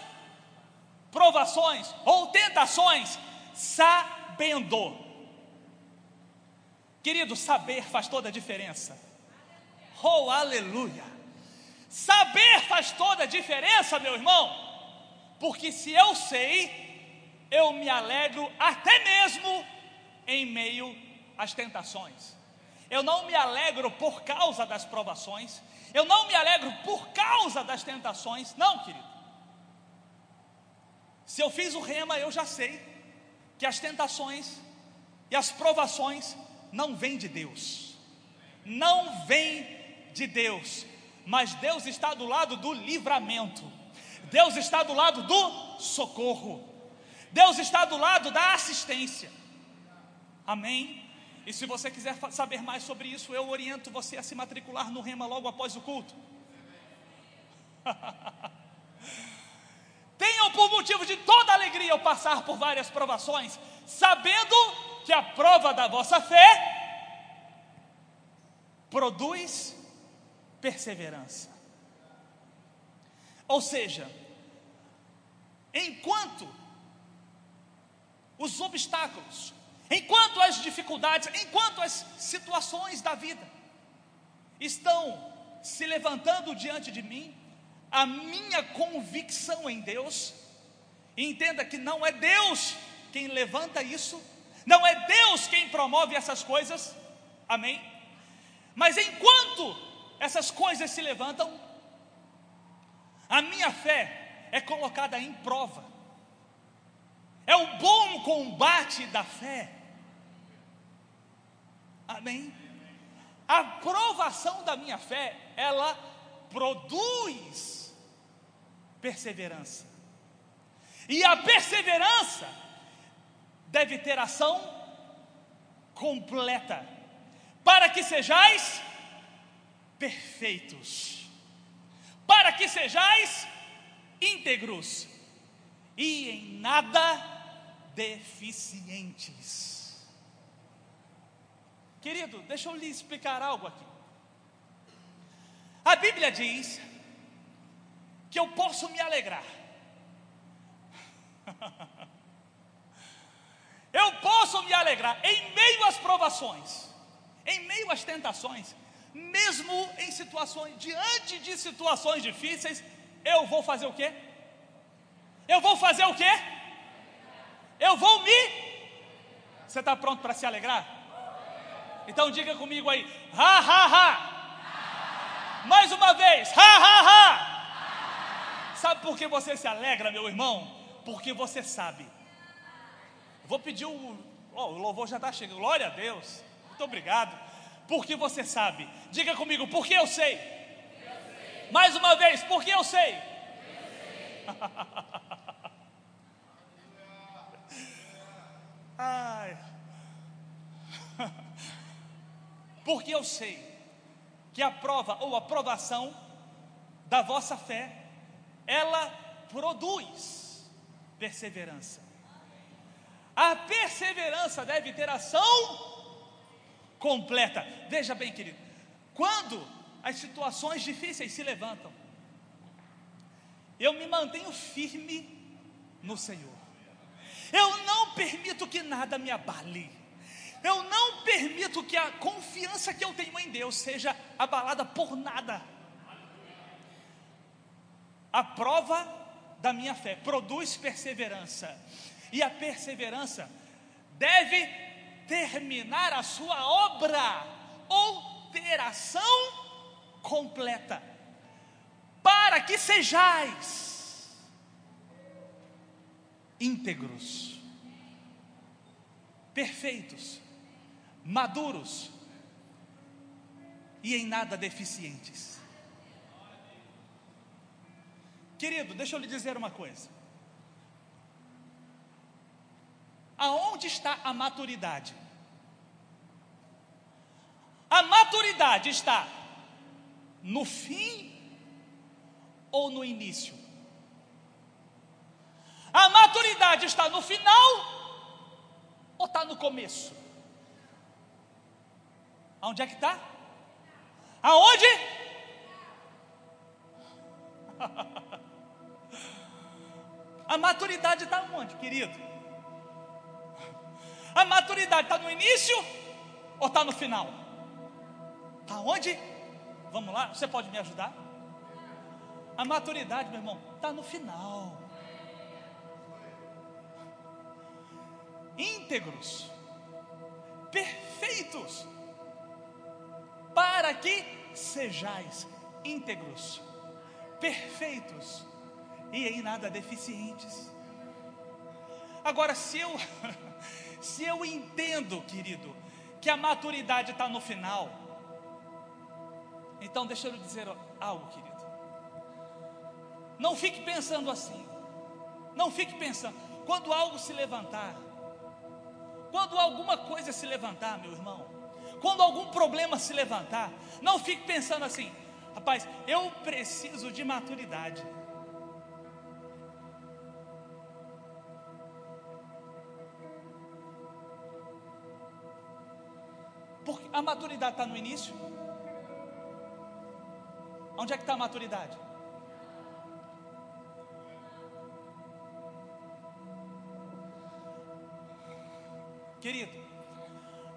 provações ou tentações, sabendo. Querido, saber faz toda a diferença. Oh, aleluia! Saber faz toda a diferença, meu irmão, porque se eu sei, eu me alegro até mesmo em meio às tentações. Eu não me alegro por causa das provações, eu não me alegro por causa das tentações, não, querido. Se eu fiz o rema, eu já sei que as tentações e as provações não vêm de Deus, não vêm de Deus, mas Deus está do lado do livramento, Deus está do lado do socorro, Deus está do lado da assistência. Amém? E se você quiser saber mais sobre isso, eu oriento você a se matricular no Rema logo após o culto. Tenham por motivo de toda alegria o passar por várias provações, sabendo que a prova da vossa fé produz perseverança. Ou seja, enquanto os obstáculos, enquanto as dificuldades, enquanto as situações da vida estão se levantando diante de mim, a minha convicção em Deus, entenda que não é Deus quem levanta isso, não é Deus quem promove essas coisas, amém? Mas enquanto essas coisas se levantam, a minha fé é colocada em prova. É o bom combate da fé. Amém? A provação da minha fé, ela produz perseverança. E a perseverança deve ter ação completa, para que sejais perfeitos, para que sejais íntegros e em nada deficientes. Querido, deixa eu lhe explicar algo aqui. A Bíblia diz que eu posso me alegrar. eu posso me alegrar em meio às provações, em meio às tentações, mesmo em situações, diante de situações difíceis, eu vou fazer o quê? Eu vou fazer o quê? Eu vou me. Você está pronto para se alegrar? Então diga comigo aí, ha ha ha. Mais uma vez, ha ha ha. Sabe por que você se alegra, meu irmão? Porque você sabe. Vou pedir o. Oh, o louvor já está chegando. Glória a Deus. Muito obrigado. Porque você sabe. Diga comigo, porque eu sei. Eu sei. Mais uma vez, porque eu sei. Eu sei. Porque eu sei que a prova ou a provação da vossa fé, ela produz perseverança. A perseverança deve ter ação completa. Veja bem, querido, quando as situações difíceis se levantam, eu me mantenho firme no Senhor. Eu não permito que nada me abale. Eu não permito que a confiança que eu tenho em Deus seja abalada por nada. A prova da minha fé produz perseverança, e a perseverança deve terminar a sua obra ou ter ação completa, para que sejais íntegros, perfeitos, maduros e em nada deficientes. Querido, deixa eu lhe dizer uma coisa. Aonde está a maturidade? A maturidade está no fim ou no início? A maturidade está no final ou está no começo? Aonde é que está? Aonde? A maturidade está onde, querido? A maturidade está no início ou está no final? Está onde? Vamos lá, você pode me ajudar? A maturidade, meu irmão, está no final. íntegros, perfeitos, para que sejais íntegros, perfeitos e em nada deficientes. Agora, se eu, se eu entendo, querido, que a maturidade está no final, então deixa eu lhe dizer algo, querido. Não fique pensando assim. Não fique pensando. Quando algo se levantar, quando alguma coisa se levantar, meu irmão, quando algum problema se levantar, não fique pensando assim, rapaz, eu preciso de maturidade. Porque a maturidade está no início. Onde é que está a maturidade? Querido,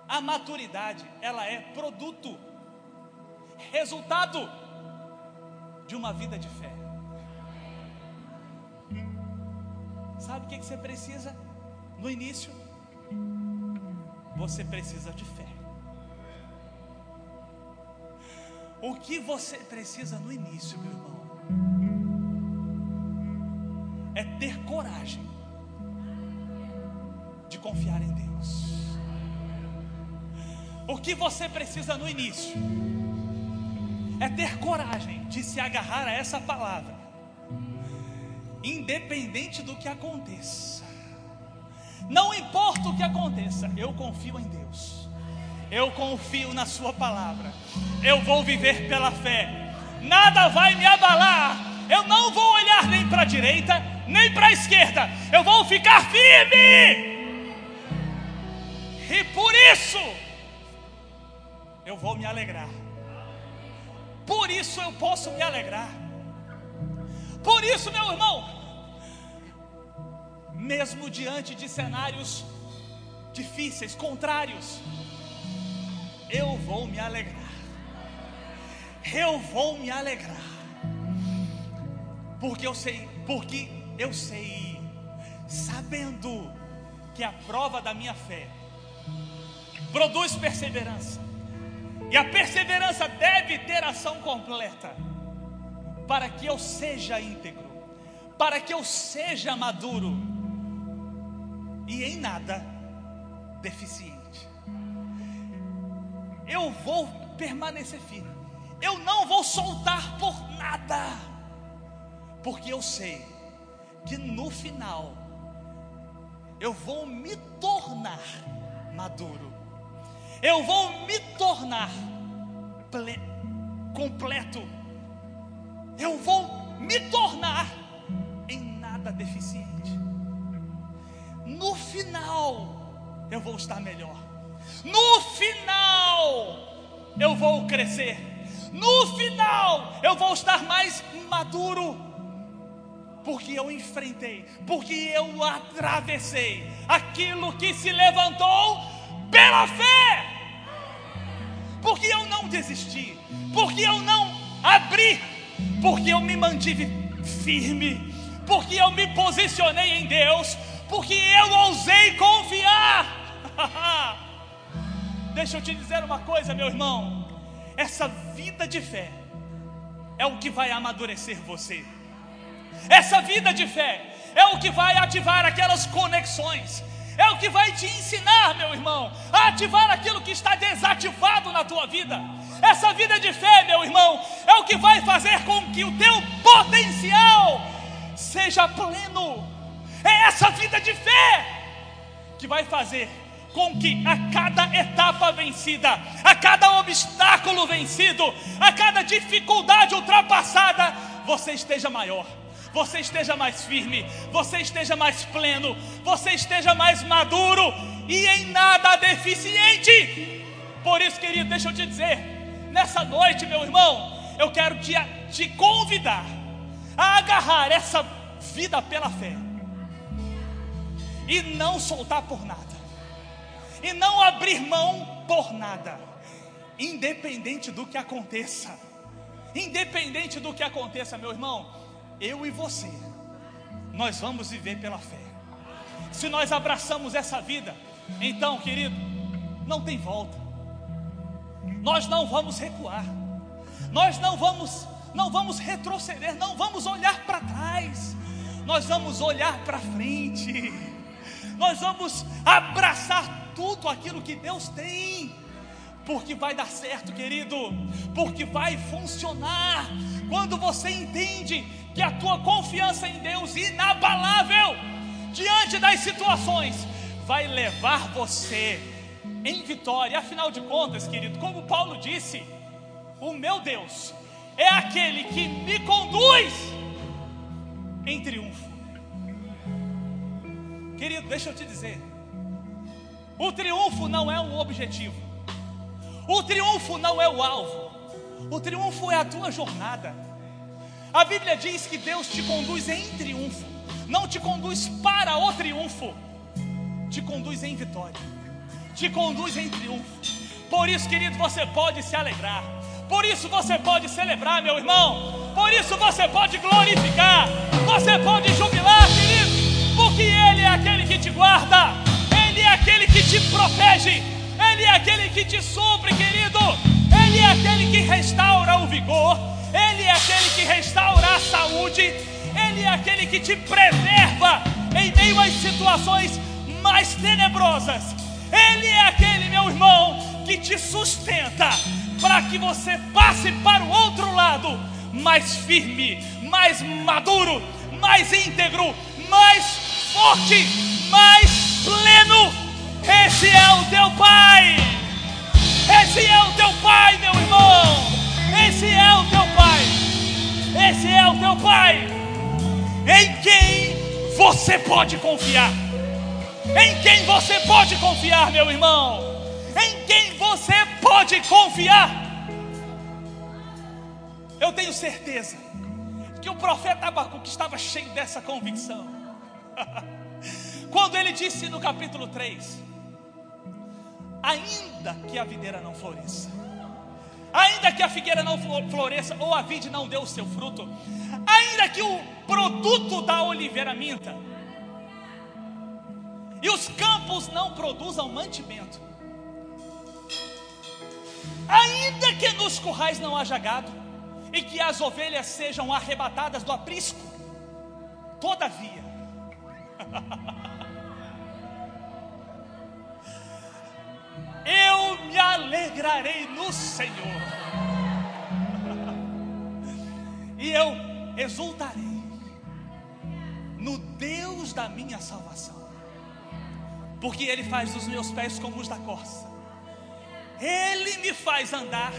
a maturidade, ela é produto, resultado de uma vida de fé. Sabe o que você precisa no início? Você precisa de fé. O que você precisa no início, meu irmão, é ter coragem de confiar em Deus. O que você precisa no início é ter coragem de se agarrar a essa palavra, independente do que aconteça. Não importa o que aconteça, eu confio em Deus. Eu confio na Sua palavra. Eu vou viver pela fé. Nada vai me abalar. Eu não vou olhar nem para a direita, nem para a esquerda. Eu vou ficar firme. E por isso, eu vou me alegrar. Por isso eu posso me alegrar. Por isso, meu irmão, mesmo diante de cenários difíceis, contrários, eu vou me alegrar. Eu vou me alegrar. Porque eu sei, porque eu sei, sabendo que a prova da minha fé produz perseverança. E a perseverança deve ter ação completa, para que eu seja íntegro, para que eu seja maduro e em nada deficiente. Eu vou permanecer firme, eu não vou soltar por nada, porque eu sei que no final eu vou me tornar maduro eu vou me tornar completo, eu vou me tornar em nada deficiente. No final, eu vou estar melhor. No final, eu vou crescer. No final, eu vou estar mais maduro. Porque eu enfrentei, porque eu atravessei aquilo que se levantou pela fé porque eu não desisti, porque eu não abri, porque eu me mantive firme, porque eu me posicionei em Deus, porque eu ousei confiar. Deixa eu te dizer uma coisa, meu irmão. Essa vida de fé é o que vai amadurecer você. Essa vida de fé é o que vai ativar aquelas conexões é o que vai te ensinar, meu irmão, a ativar aquilo que está desativado na tua vida. Essa vida de fé, meu irmão, é o que vai fazer com que o teu potencial seja pleno. É essa vida de fé que vai fazer com que a cada etapa vencida, a cada obstáculo vencido, a cada dificuldade ultrapassada, você esteja maior você esteja mais firme, você esteja mais pleno, você esteja mais maduro e em nada deficiente. Por isso, querido, deixa eu te dizer, nessa noite, meu irmão, eu quero te, te convidar a agarrar essa vida pela fé e não soltar por nada, e não abrir mão por nada, independente do que aconteça. Independente do que aconteça, meu irmão, eu e você, nós vamos viver pela fé. Se nós abraçamos essa vida, então, querido, não tem volta. Nós não vamos recuar. Nós não vamos não vamos retroceder, não vamos olhar para trás. Nós vamos olhar para frente. Nós vamos abraçar tudo aquilo que Deus tem porque vai dar certo, querido, porque vai funcionar. Quando você entende que a tua confiança em Deus inabalável diante das situações vai levar você em vitória. Afinal de contas, querido, como Paulo disse, o meu Deus é aquele que me conduz em triunfo. Querido, deixa eu te dizer, o triunfo não é um objetivo. O triunfo não é o alvo, o triunfo é a tua jornada. A Bíblia diz que Deus te conduz em triunfo, não te conduz para o triunfo, te conduz em vitória, te conduz em triunfo. Por isso, querido, você pode se alegrar, por isso você pode celebrar, meu irmão, por isso você pode glorificar, você pode jubilar, querido, porque Ele é aquele que te guarda, é aquele que te protege, Ele é aquele que te supre, querido. Ele é aquele que restaura o vigor. Ele é aquele que restaura a saúde. Ele é aquele que te preserva em meio às situações mais tenebrosas. Ele é aquele, meu irmão, que te sustenta para que você passe para o outro lado mais firme, mais maduro, mais íntegro, mais forte, mais pleno. Esse é o teu Pai. Esse é o teu Pai, meu irmão. Esse é o teu Pai. Esse é o teu Pai. Em quem você pode confiar. Em quem você pode confiar, meu irmão. Em quem você pode confiar. Eu tenho certeza que o profeta Abacuque estava cheio dessa convicção. Quando ele disse no capítulo 3: Ainda que a videira não floresça, ainda que a figueira não floresça, ou a vide não dê o seu fruto, ainda que o produto da oliveira minta, e os campos não produzam mantimento, ainda que nos currais não haja gado, e que as ovelhas sejam arrebatadas do aprisco. Todavia, eu me alegrarei no Senhor, e eu exultarei no Deus da minha salvação, porque Ele faz os meus pés como os da corça, Ele me faz andar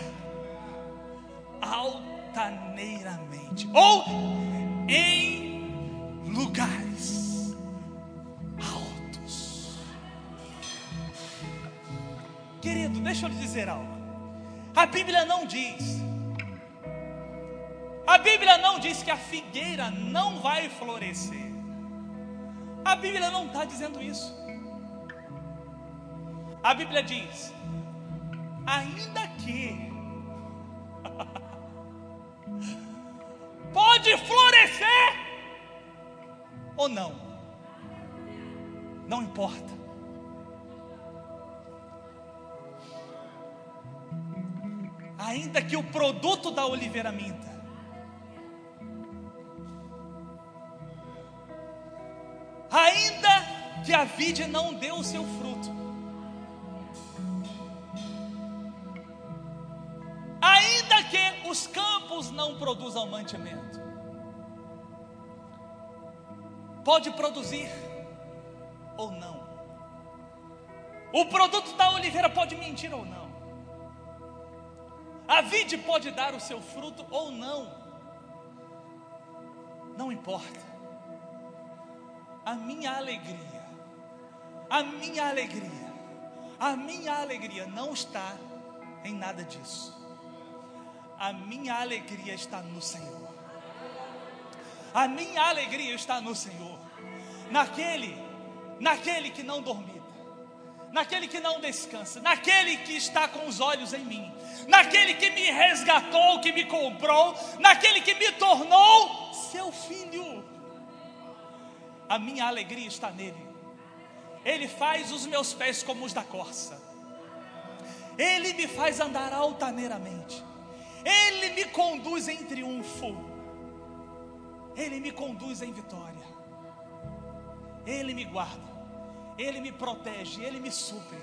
altaneiramente. Ou em lugares Querido, deixa eu lhe dizer algo. A Bíblia não diz. A Bíblia não diz que a figueira não vai florescer. A Bíblia não está dizendo isso. A Bíblia diz: ainda que pode florescer ou não. Não importa. Ainda que o produto da oliveira minta, ainda que a vide não dê o seu fruto, ainda que os campos não produzam mantimento. Pode produzir ou não. O produto da oliveira pode mentir ou não. A vide pode dar o seu fruto ou não. Não importa. A minha alegria, a minha alegria, a minha alegria não está em nada disso a minha alegria está no Senhor. A minha alegria está no Senhor. Naquele, naquele que não dormita, naquele que não descansa, naquele que está com os olhos em mim, naquele que me resgatou, que me comprou, naquele que me tornou seu filho. A minha alegria está nele. Ele faz os meus pés como os da corça. Ele me faz andar altaneiramente. Ele me conduz em triunfo, Ele me conduz em vitória, Ele me guarda, Ele me protege, Ele me supre.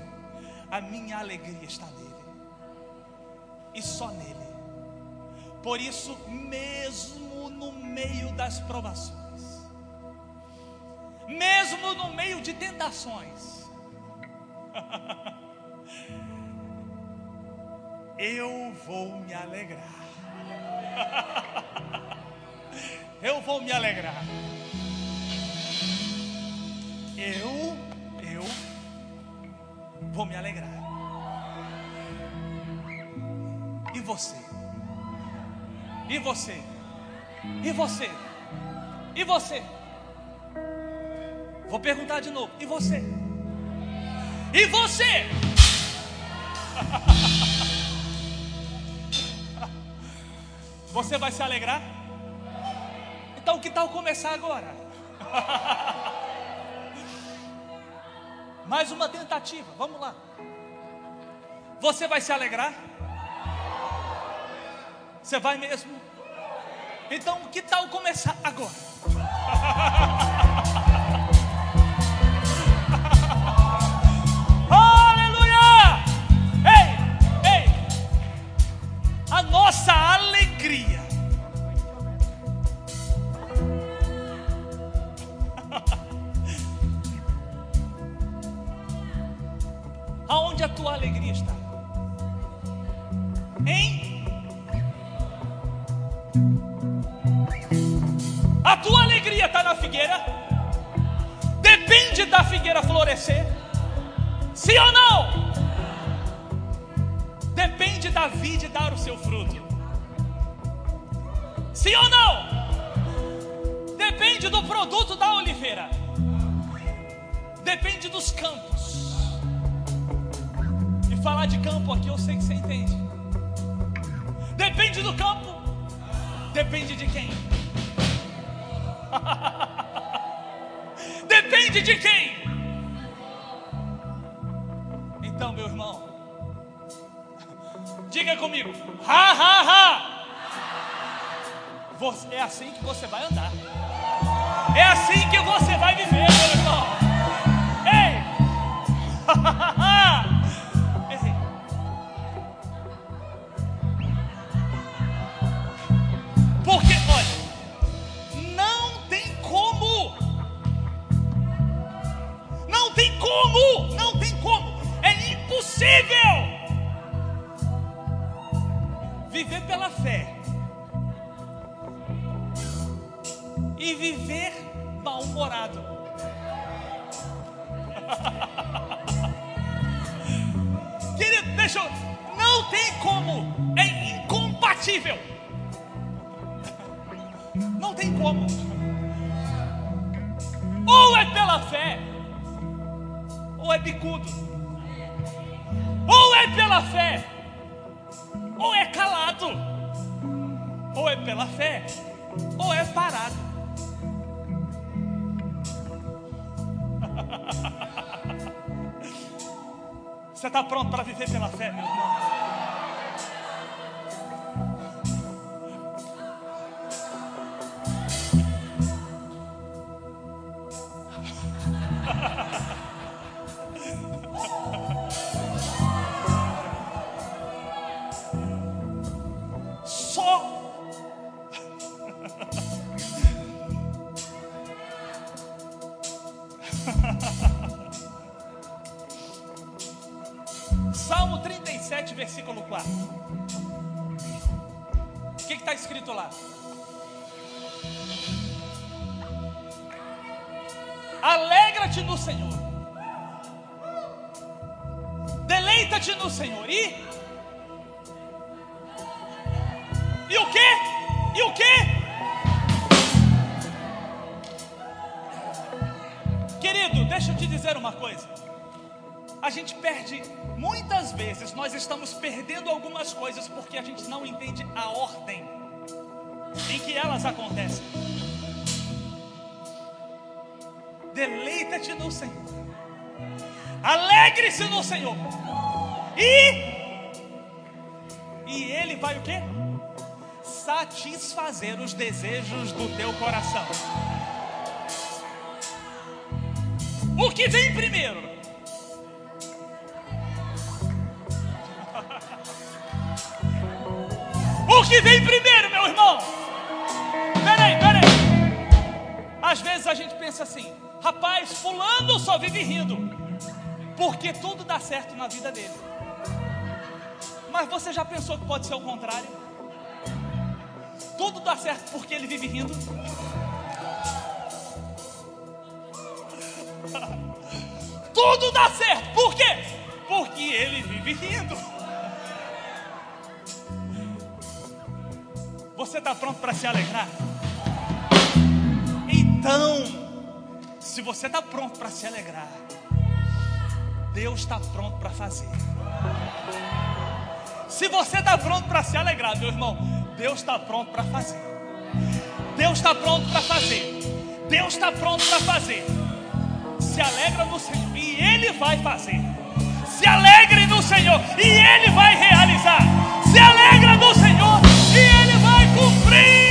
A minha alegria está nele e só nele. Por isso, mesmo no meio das provações, mesmo no meio de tentações, eu vou me alegrar. eu vou me alegrar. Eu, eu vou me alegrar. E você? E você? E você? E você? Vou perguntar de novo. E você? E você? Você vai se alegrar? Então, que tal começar agora? Mais uma tentativa, vamos lá. Você vai se alegrar? Você vai mesmo? Então, que tal começar agora? Aleluia! Ei, ei! A nossa alegria. Aonde a tua alegria está? Hein? Tua alegria está na figueira? Depende da figueira florescer? Sim ou não? Depende da vide dar o seu fruto. Sim ou não? Depende do produto da oliveira. Depende dos campos. E falar de campo aqui eu sei que você entende. Depende do campo. Depende de quem? Depende de quem? Então, meu irmão, diga comigo, ha, ha, ha. É assim que você vai andar. É assim que você vai viver, 37, versículo 4. O que está escrito lá? Alegra-te no Senhor. Deleita-te no Senhor. E coisas porque a gente não entende a ordem em que elas acontecem. Deleita-te no Senhor, alegre-se no Senhor, e, e Ele vai o quê? Satisfazer os desejos do teu coração. O que vem primeiro? O que vem primeiro, meu irmão? Peraí, peraí. Às vezes a gente pensa assim, rapaz, fulano só vive rindo, porque tudo dá certo na vida dele. Mas você já pensou que pode ser o contrário? Tudo dá certo porque ele vive rindo. Tudo dá certo, por quê? Porque ele vive rindo. Você está pronto para se alegrar? Então, se você está pronto para se alegrar, Deus está pronto para fazer. Se você está pronto para se alegrar, meu irmão, Deus está pronto para fazer. Deus está pronto para fazer. Deus está pronto para fazer. Se alegra no Senhor e Ele vai fazer. Se alegre no Senhor e Ele vai realizar. Se alegra no Senhor e Ele cumprir.